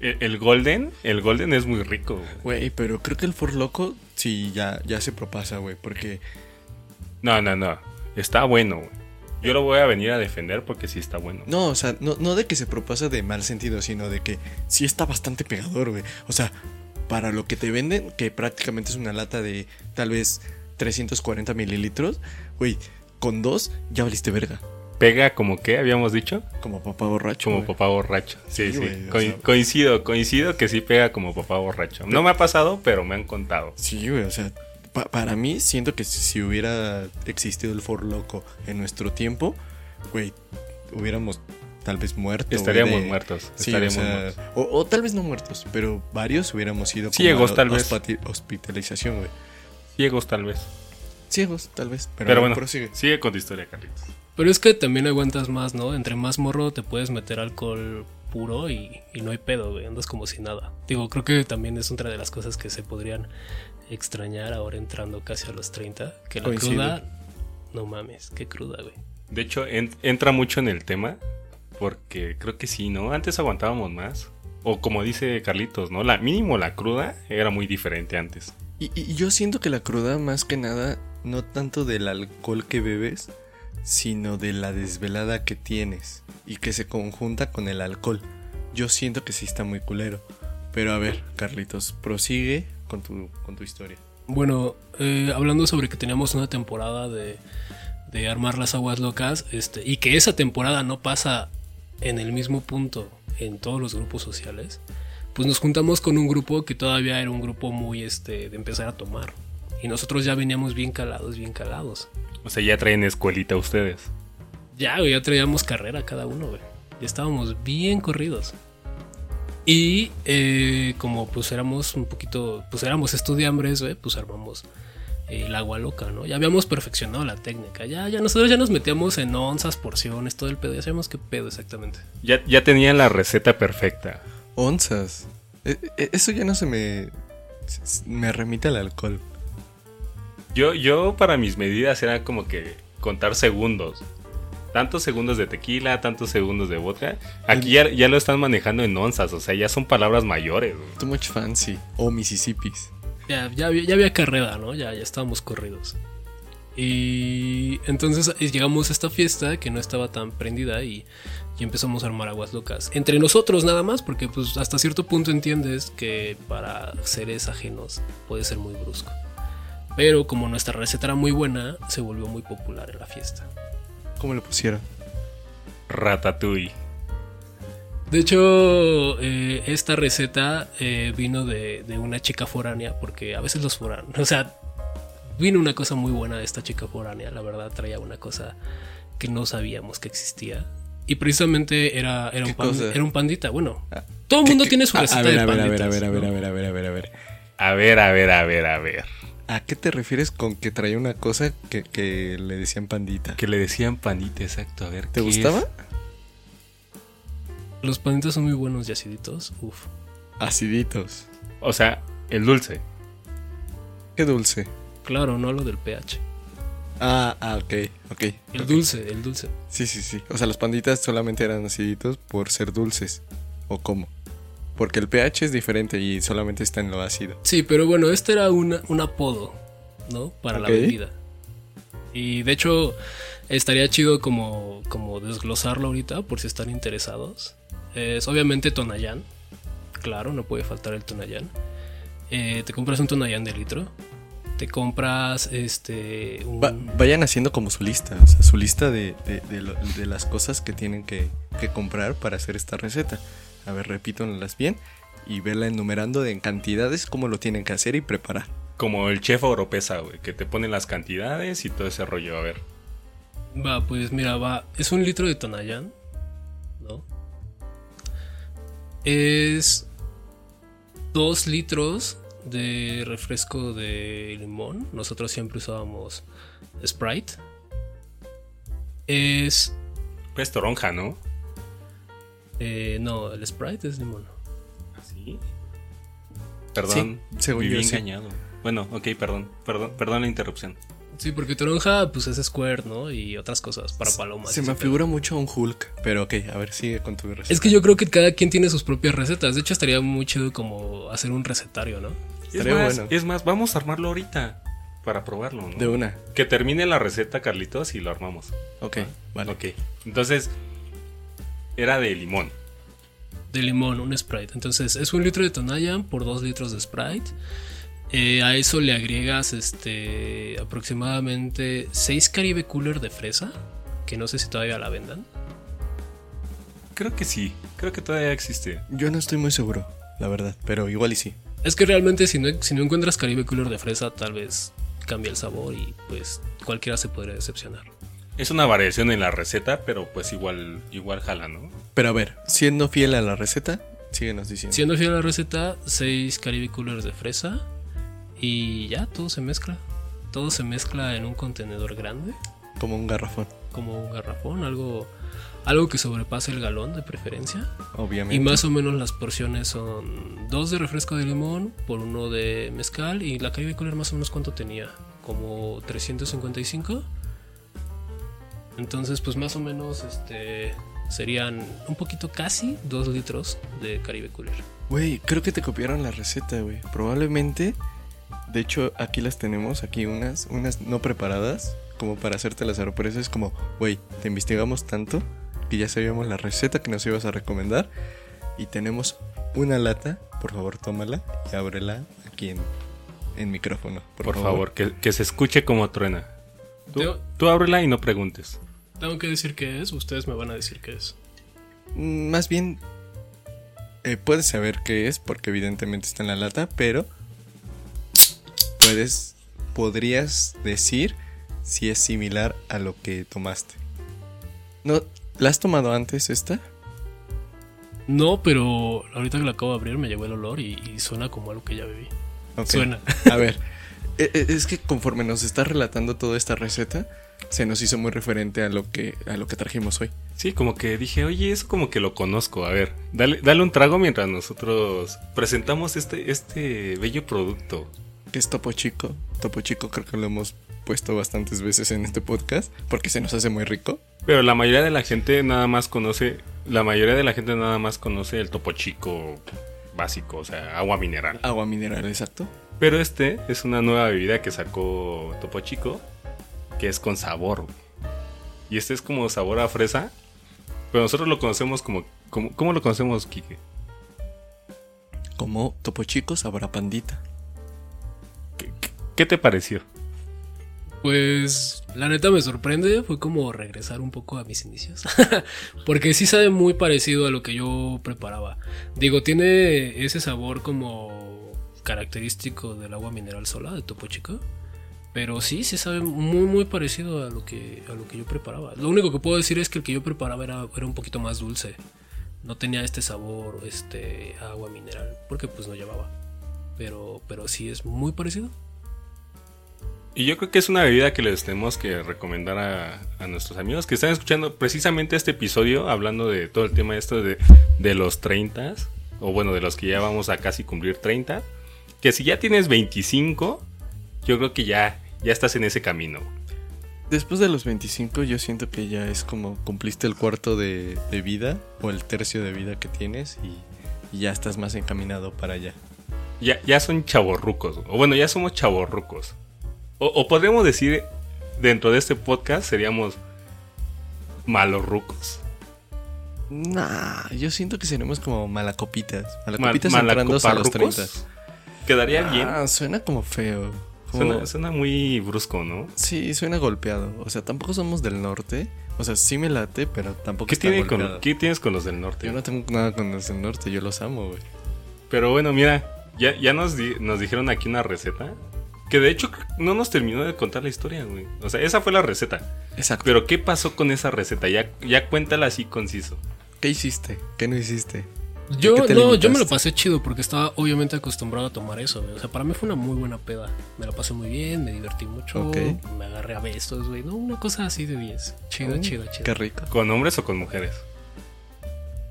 El, el Golden, el Golden es muy rico, güey. Güey, pero creo que el For Loco sí ya, ya se propasa, güey, porque No, no, no. Está bueno, güey. Yo lo voy a venir a defender porque sí está bueno. No, o sea, no, no de que se propasa de mal sentido, sino de que sí está bastante pegador, güey. O sea, para lo que te venden, que prácticamente es una lata de tal vez 340 mililitros, güey, con dos ya valiste verga. Pega como que habíamos dicho, Como papá borracho. como papá borracho. Sí, Sí, sí. güey, o Co- sea- coincido, coincido que sí pega como papá borracho. No me ha pasado, pero me han contado. Sí, güey, o sea, pa- para mí siento que si, si hubiera existido el For Loco en nuestro tiempo, güey, hubiéramos tal vez muerto. Estaríamos de- muertos. Sí, estaríamos o, sea, muertos. o, o tal vez no muertos, pero varios hubiéramos ido como Ciegos, tal vez. hospitalización, güey. Ciegos tal vez. Ciegos, tal vez. Pero, Pero, bueno, prosigue. sigue con tu historia, Carlitos. Pero es que también aguantas más, ¿no? Entre más morro te puedes meter alcohol puro y, y no hay pedo, güey. Andas como si nada. Digo, creo que también es otra de las cosas que se podrían extrañar ahora entrando casi a los 30. Que la cruda. No mames, qué cruda, güey. De hecho, en- entra mucho en el tema porque creo que sí, ¿no? Antes aguantábamos más. O como dice Carlitos, ¿no? La mínimo la cruda era muy diferente antes. Y, y yo siento que la cruda, más que nada, no tanto del alcohol que bebes, sino de la desvelada que tienes y que se conjunta con el alcohol. Yo siento que sí está muy culero. Pero a ver, Carlitos, prosigue con tu, con tu historia. Bueno, eh, hablando sobre que teníamos una temporada de, de armar las aguas locas, este, y que esa temporada no pasa en el mismo punto en todos los grupos sociales, pues nos juntamos con un grupo que todavía era un grupo muy este, de empezar a tomar. Y nosotros ya veníamos bien calados, bien calados. O sea, ya traen escuelita ustedes. Ya, güey, ya traíamos carrera cada uno, güey. Ya estábamos bien corridos. Y eh, como pues éramos un poquito, pues éramos estudiambres, pues armamos eh, el agua loca, ¿no? Ya habíamos perfeccionado la técnica. Ya, ya nosotros ya nos metíamos en onzas, porciones, todo el pedo. Ya sabíamos qué pedo exactamente. Ya, ya tenían la receta perfecta. Onzas. E- e- Eso ya no se me. Me remite al alcohol. Yo, yo para mis medidas era como que contar segundos. Tantos segundos de tequila, tantos segundos de vodka. Aquí ya, ya lo están manejando en onzas, o sea, ya son palabras mayores. güey. Too much fancy. O Mississippis. Ya, ya, había- ya había carrera, ¿no? Ya, ya estábamos corridos. Y entonces llegamos a esta fiesta que no estaba tan prendida y, y empezamos a armar aguas locas. Entre nosotros nada más, porque pues hasta cierto punto entiendes que para seres ajenos puede ser muy brusco. Pero como nuestra receta era muy buena, se volvió muy popular en la fiesta. ¿Cómo le pusieron? Ratatouille. De hecho, eh, esta receta eh, vino de, de una chica foránea, porque a veces los foráneos, o sea, vino una cosa muy buena de esta chica foránea, la verdad traía una cosa que no sabíamos que existía. Y precisamente era, era, ¿Qué un, pan- era un pandita. Bueno, Ah, todo el ¿Qué- mundo qué? tiene su receta a ver, de a ver, a ver, a panditas, ver, a ver, ¿no? a ver, a ver, a ver, a ver. A ver, a ver, a ver, a ver. ¿A qué te refieres con que traía una cosa que, que le decían pandita? Que le decían pandita, exacto. A ver, ¿Te ¿qué gustaba? es? Los panditas son muy buenos y aciditos. Uf. Aciditos. O sea, el dulce. Qué dulce. Claro, no lo del pH. Ah, ah, ok, ok. El dulce, el dulce. Sí, sí, sí. O sea, los panditas solamente eran aciditos por ser dulces. ¿O cómo? Porque el pH es diferente y solamente está en lo ácido. Sí, pero bueno, este era una- un apodo, ¿no? Para la bebida. Y de hecho, estaría chido como, como desglosarlo ahorita, por si están interesados. Es obviamente Tonayán. Claro, no puede faltar el Tonayán. Eh, te compras un Tonayán de litro. Te compras este. un- Va- vayan haciendo como su lista. O sea, su lista de, de- de lo- de las cosas que tienen que, que comprar para hacer esta receta. A ver, repítanlas bien. Y verla enumerando en cantidades, cómo lo tienen que hacer y preparar. Como el chef oropesa, güey. Que te pone las cantidades y todo ese rollo. A ver. Va, pues mira, va. Es un litro de Tonayán, ¿no? Es dos litros de refresco de limón. Nosotros siempre usábamos Sprite. Es. Pues toronja, ¿no? Eh, no, el Sprite es limón. Así. Perdón. Sí, según viví yo, sí. engañado. Bueno, ok, perdón. Perdón, perdón la interrupción. Sí, porque toronja, pues es Square, ¿no? Y otras cosas para palomas. Se me figura mucho un Hulk. Pero ok, a ver, sigue con tu receta. Es que yo creo que cada quien tiene sus propias recetas. De hecho, estaría muy chido como hacer un recetario, ¿no? Es Estaría más, bueno. es más, vamos a armarlo ahorita. Para probarlo, ¿no? De una. Que termine la receta, Carlitos, y lo armamos. Ok, vale. Ok. Entonces, era de limón. De limón, un Sprite. Entonces, es un litro de Tonayan por dos litros de Sprite. Eh, a eso le agregas este aproximadamente 6 Caribe Cooler de fresa. Que no sé si todavía la vendan. Creo que sí. Creo que todavía existe. Yo no estoy muy seguro, la verdad. Pero igual y sí. Es que realmente si no, si no encuentras Caribe Cooler de fresa, tal vez cambia el sabor y pues cualquiera se podría decepcionar. Es una variación en la receta, pero pues igual, igual jala, ¿no? Pero a ver, siendo fiel a la receta, síguenos diciendo. Siendo fiel a la receta, 6 Caribe Coolers de fresa y ya todo se mezcla. Todo se mezcla en un contenedor grande, Como un garrafón, como un garrafón, algo, algo que sobrepase el galón de preferencia. obviamente. Y más o menos las porciones son dos de refresco de limón por uno de mezcal y la Caribe Cooler más o menos cuánto tenía, como 355. Entonces pues más o menos este serían un poquito casi dos litros de Caribe Cooler. Güey, creo que te copiaron la receta, güey. Probablemente. De hecho, aquí las tenemos, aquí unas, unas no preparadas, como para hacerte las sorpresas. Como, güey, te investigamos tanto que ya sabíamos la receta que nos ibas a recomendar. Y tenemos una lata, por favor, tómala y ábrela aquí en, en micrófono. Por, Por, favor, que, que se escuche como truena. Tú, tú ábrela y no preguntes. Tengo que decir qué es, ustedes me van a decir qué es. Mm, Más bien, eh, puedes saber qué es, porque evidentemente está en la lata, pero puedes, podrías decir si es similar a lo que tomaste. ¿No, ¿La has tomado antes esta? No, pero ahorita que la acabo de abrir me llegó el olor y, y suena como algo que ya bebí. Suena. A ver, e- e- es que conforme nos estás relatando toda esta receta, se nos hizo muy referente a lo que, a lo que trajimos hoy. Sí, como que dije, oye, eso como que lo conozco. A ver, dale, dale un trago mientras nosotros presentamos este, este bello producto. que es Topo Chico. Topo Chico creo que lo hemos puesto bastantes veces en este podcast porque se nos hace muy rico. Pero la mayoría de la gente nada más conoce, la mayoría de la gente nada más conoce el topo chico básico, o sea, agua mineral. Agua mineral, exacto. Pero este es una nueva bebida que sacó Topo Chico, que es con sabor. güey. Y este es como sabor a fresa, pero nosotros lo conocemos como... como ¿Cómo lo conocemos, Kike? Como Topo Chico, sabor a pandita. ¿Qué, qué- qué te pareció? Pues la neta me sorprende, fue como regresar un poco a mis inicios, porque sí sabe muy parecido a lo que yo preparaba. Digo, tiene ese sabor como característico del agua mineral sola de Topo Chico, pero sí, sí sabe muy muy parecido a lo que a lo que yo preparaba. Lo único que puedo decir es que el que yo preparaba era, era un poquito más dulce, no tenía este sabor, este agua mineral, porque pues no llevaba. Pero pero sí es muy parecido. Y yo creo que es una bebida que les tenemos que recomendar a, a nuestros amigos que están escuchando precisamente este episodio, hablando de todo el tema esto de, de los 30, o bueno, de los que ya vamos a casi cumplir 30, que si ya tienes 25, yo creo que ya, ya estás en ese camino. Después de los 25 yo siento que ya es como cumpliste el cuarto de, de vida o el tercio de vida que tienes y, y ya estás más encaminado para allá. Ya, ya son chavorrucos, o bueno, ya somos chavorrucos. O, o podríamos decir, dentro de este podcast seríamos malorrucos. Nah, yo siento que seremos como malacopitas. Mal- Malacopitas entrando a los 30. malacoparrucos. Quedaría bien. Ah, suena como feo. Suena, suena muy brusco, ¿no? Sí, suena golpeado. O sea, tampoco somos del norte. O sea, sí me late, pero tampoco ¿Qué, está tiene con. ¿Qué tienes con los del norte? Yo no tengo nada con los del norte, yo los amo, güey. Pero bueno, mira, ya, ya nos, di- nos dijeron aquí una receta. Que de hecho no nos terminó de contar la historia, güey. O sea, esa fue la receta. Exacto. Pero ¿qué pasó con esa receta? Ya, ya cuéntala así conciso. ¿Qué hiciste? ¿Qué no hiciste? Yo, ¿Qué te no, yo me lo pasé chido porque estaba obviamente acostumbrado a tomar eso, güey. O sea, para mí fue una muy buena peda. Me la pasé muy bien, me divertí mucho. Me agarré a besos, güey. No, una cosa así de 10. Chido, chido, chido. Qué rico. ¿Con hombres o con mujeres?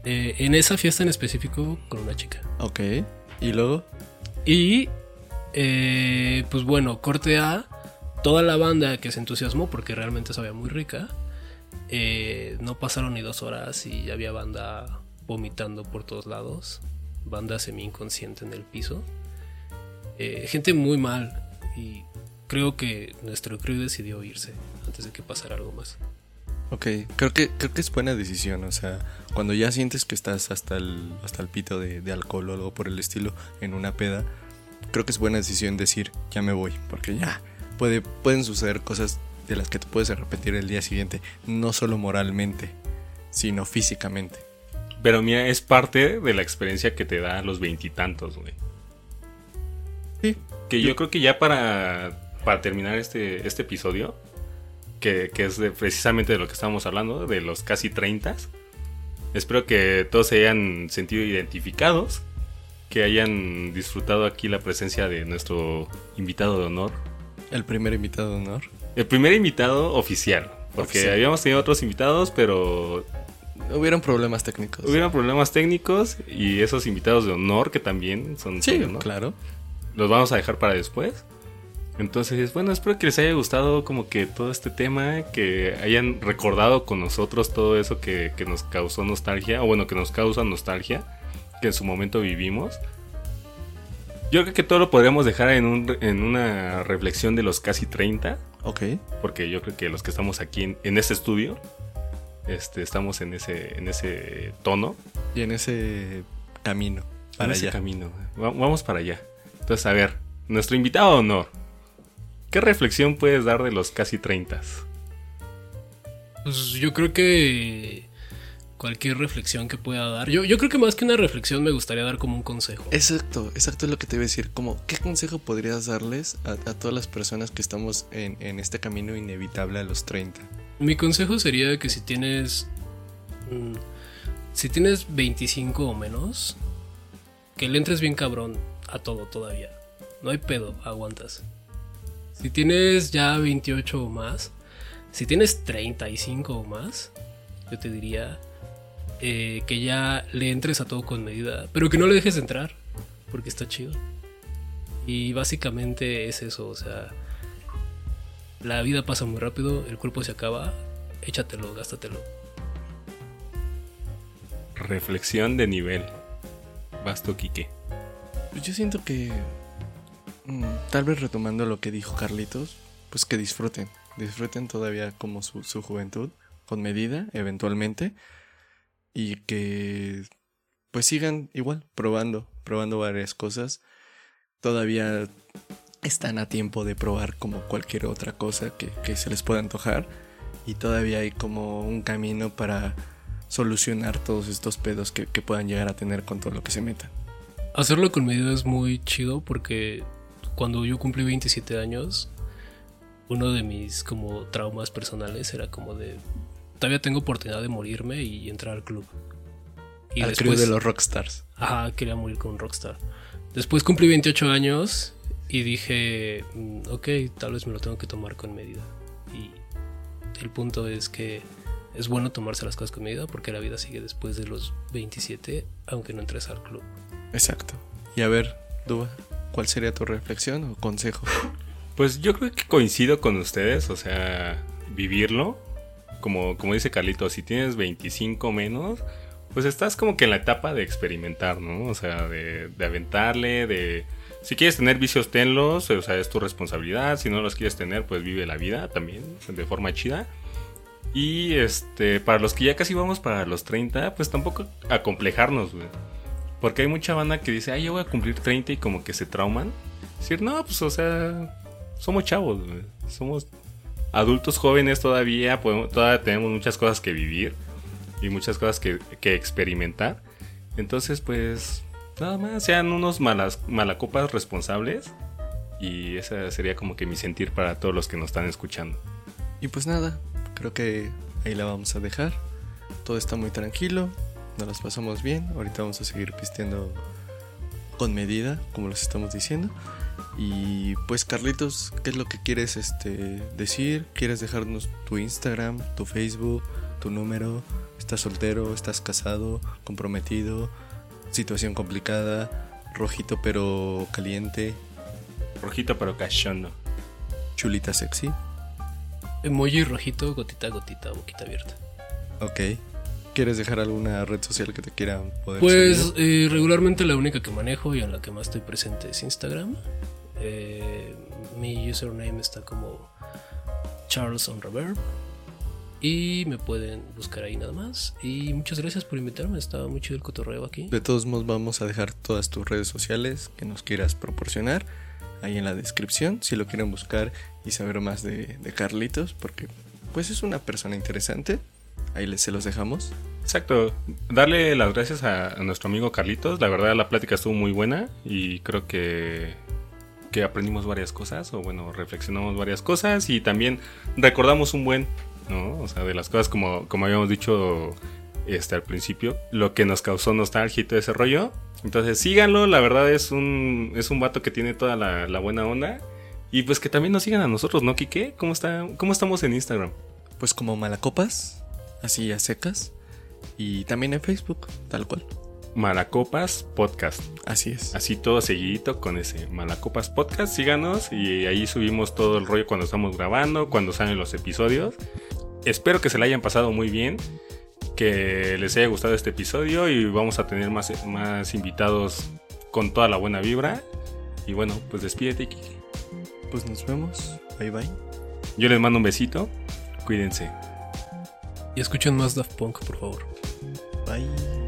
Eh, en esa fiesta en específico con una chica. Ok. ¿Y luego? Y, eh, pues bueno, corte A, toda la banda que se entusiasmó porque realmente sabía muy rica. eh, no pasaron ni dos horas y ya había banda vomitando por todos lados. Banda semi inconsciente en el piso. Eh, gente muy mal. Y creo que nuestro crew decidió irse antes de que pasara algo más. Ok, creo que, creo que es buena decisión, o sea, cuando ya sientes que estás hasta el, hasta el pito de, alcohol o algo por el estilo en una peda, creo que es buena decisión decir, ya me voy, porque ya puede, pueden suceder cosas de las que te puedes arrepentir el día siguiente, no solo moralmente, sino físicamente. Pero mira, es parte de la experiencia que te da a los veintitantos, güey. Sí. Que yo creo que ya para, para terminar este, este episodio, que, que es de- precisamente de lo que estamos hablando, de los casi 30, espero que todos se hayan sentido identificados, que hayan disfrutado aquí la presencia de nuestro invitado de honor, El primer invitado de honor. el primer invitado oficial, porque Oficial. habíamos tenido otros invitados, pero Hubieron problemas técnicos. hubieron problemas técnicos y esos invitados de honor que también son Sí, honor, claro. los vamos a dejar para después. Entonces, bueno, espero que les haya gustado como que todo este tema, que hayan recordado con nosotros todo eso que, que nos causó nostalgia, o bueno, que nos causa nostalgia, que en su momento vivimos. Yo creo que todo lo podríamos dejar en, un- en una reflexión de los casi 30, Ok. porque yo creo que los que estamos aquí en, en este estudio, este, estamos en ese, en ese tono. Y en ese camino. Para Para ese allá. camino. Va- Vamos para allá. Entonces, a ver, nuestro invitado de honor. ¿Qué reflexión puedes dar de los casi 30? Pues yo creo que cualquier reflexión que pueda dar. Yo, yo creo que más que una reflexión me gustaría dar como un consejo. Exacto, exacto es lo que te iba a decir. Como, ¿qué consejo podrías darles a, a todas las personas que estamos en, en este camino inevitable a los 30? Mi consejo sería que si tienes. mm, si tienes 25 o menos, que le entres bien cabrón a todo todavía. No hay pedo, aguantas. Si tienes ya 28 o más, si tienes 35 o más, yo te diría eh, que ya le entres a todo con medida, pero que no le dejes de entrar, porque está chido. Y básicamente es eso, o sea, la vida pasa muy rápido, el cuerpo se acaba, échatelo, gástatelo. Reflexión de nivel. Basto Quique. Pues yo siento que Mm, tal vez retomando lo que dijo Carlitos, pues que disfruten, disfruten todavía como su, su juventud, con medida, eventualmente, y que pues sigan igual, probando, probando varias cosas. Todavía están a tiempo de probar como cualquier otra cosa que, que se les pueda antojar, y todavía hay como un camino para solucionar todos estos pedos que, que puedan llegar a tener con todo lo que se metan. Hacerlo con medida es muy chido porque cuando yo cumplí 27 años, uno de mis como traumas personales era como de todavía tengo oportunidad de morirme y entrar al club. Y al club de los rockstars. Ajá, quería morir con un rockstar. Después cumplí 28 años y dije, mm, ok, tal vez me lo tengo que tomar con medida. Y el punto es que es bueno tomarse las cosas con medida porque la vida sigue después de los 27, aunque no entres al club. Exacto. Y a ver, Duba, ¿cuál sería tu reflexión o consejo? Pues yo creo que coincido con ustedes, o sea, vivirlo. Como, como dice Carlito, si tienes 25 menos, pues estás como que en la etapa de experimentar, ¿no? O sea, de, de aventarle, de... Si quieres tener vicios, tenlos, o sea, es tu responsabilidad. Si no los quieres tener, pues vive la vida también, de forma chida. Y este, para los que ya casi vamos para los 30, pues tampoco acomplejarnos, güey. Porque hay mucha banda que dice, ay, yo voy a cumplir 30 y como que se trauman. Decir, no, pues, o sea, somos chavos, güey. Somos adultos jóvenes todavía, podemos, todavía tenemos muchas cosas que vivir y muchas cosas que, que experimentar. Entonces, pues, nada más, sean unos malas, malacopas responsables. Y ese sería como que mi sentir para todos los que nos están escuchando. Y pues nada, creo que ahí la vamos a dejar. Todo está muy tranquilo, nos las pasamos bien. Ahorita vamos a seguir pisteando con medida, como los estamos diciendo. Y pues Carlitos, ¿qué es lo que quieres este, decir? ¿Quieres dejarnos tu Instagram, tu Facebook, tu número? ¿Estás soltero? ¿Estás casado? ¿Comprometido? ¿Situación complicada? ¿Rojito pero caliente? Rojito pero cachondo. ¿Chulita sexy? Emoji rojito, gotita, gotita, boquita abierta. Ok. ¿Quieres dejar alguna red social que te quieran poder Pues eh, regularmente la única que manejo y en la que más estoy presente es Instagram. Eh, mi username está como Charles on Reverb. Y me pueden buscar ahí nada más. Y muchas gracias por invitarme. Estaba muy chido el cotorreo aquí. De todos modos, vamos a dejar todas tus redes sociales que nos quieras proporcionar ahí en la descripción. Si lo quieren buscar y saber más de, de Carlitos, porque pues es una persona interesante. Ahí les, se los dejamos. Exacto. Darle las gracias a, a, nuestro amigo Carlitos. La verdad la plática estuvo muy buena y creo que, que aprendimos varias cosas o bueno, reflexionamos varias cosas y también recordamos un buen, ¿no? O sea, de las cosas como, como habíamos dicho este, al principio, lo que nos causó nostalgia y todo ese rollo. Entonces síganlo, la verdad es un, es un vato que tiene toda la, la buena onda. Y pues que también nos sigan a nosotros, ¿no, Kike? ¿Cómo, está, ¿Cómo estamos en Instagram? Pues como Malacopas, así a secas. Y también en Facebook, tal cual. Malacopas Podcast. Así es. Así todo seguidito con ese Malacopas Podcast. Síganos y ahí subimos todo el rollo cuando estamos grabando, cuando salen los episodios. Espero que se la hayan pasado muy bien, que les haya gustado este episodio y vamos a tener más, más invitados con toda la buena vibra. Y bueno, pues despídete, Kiki. Pues nos vemos. Bye bye. Yo les mando un besito. Cuídense. Y escuchen más Daft Punk, por favor. Bye.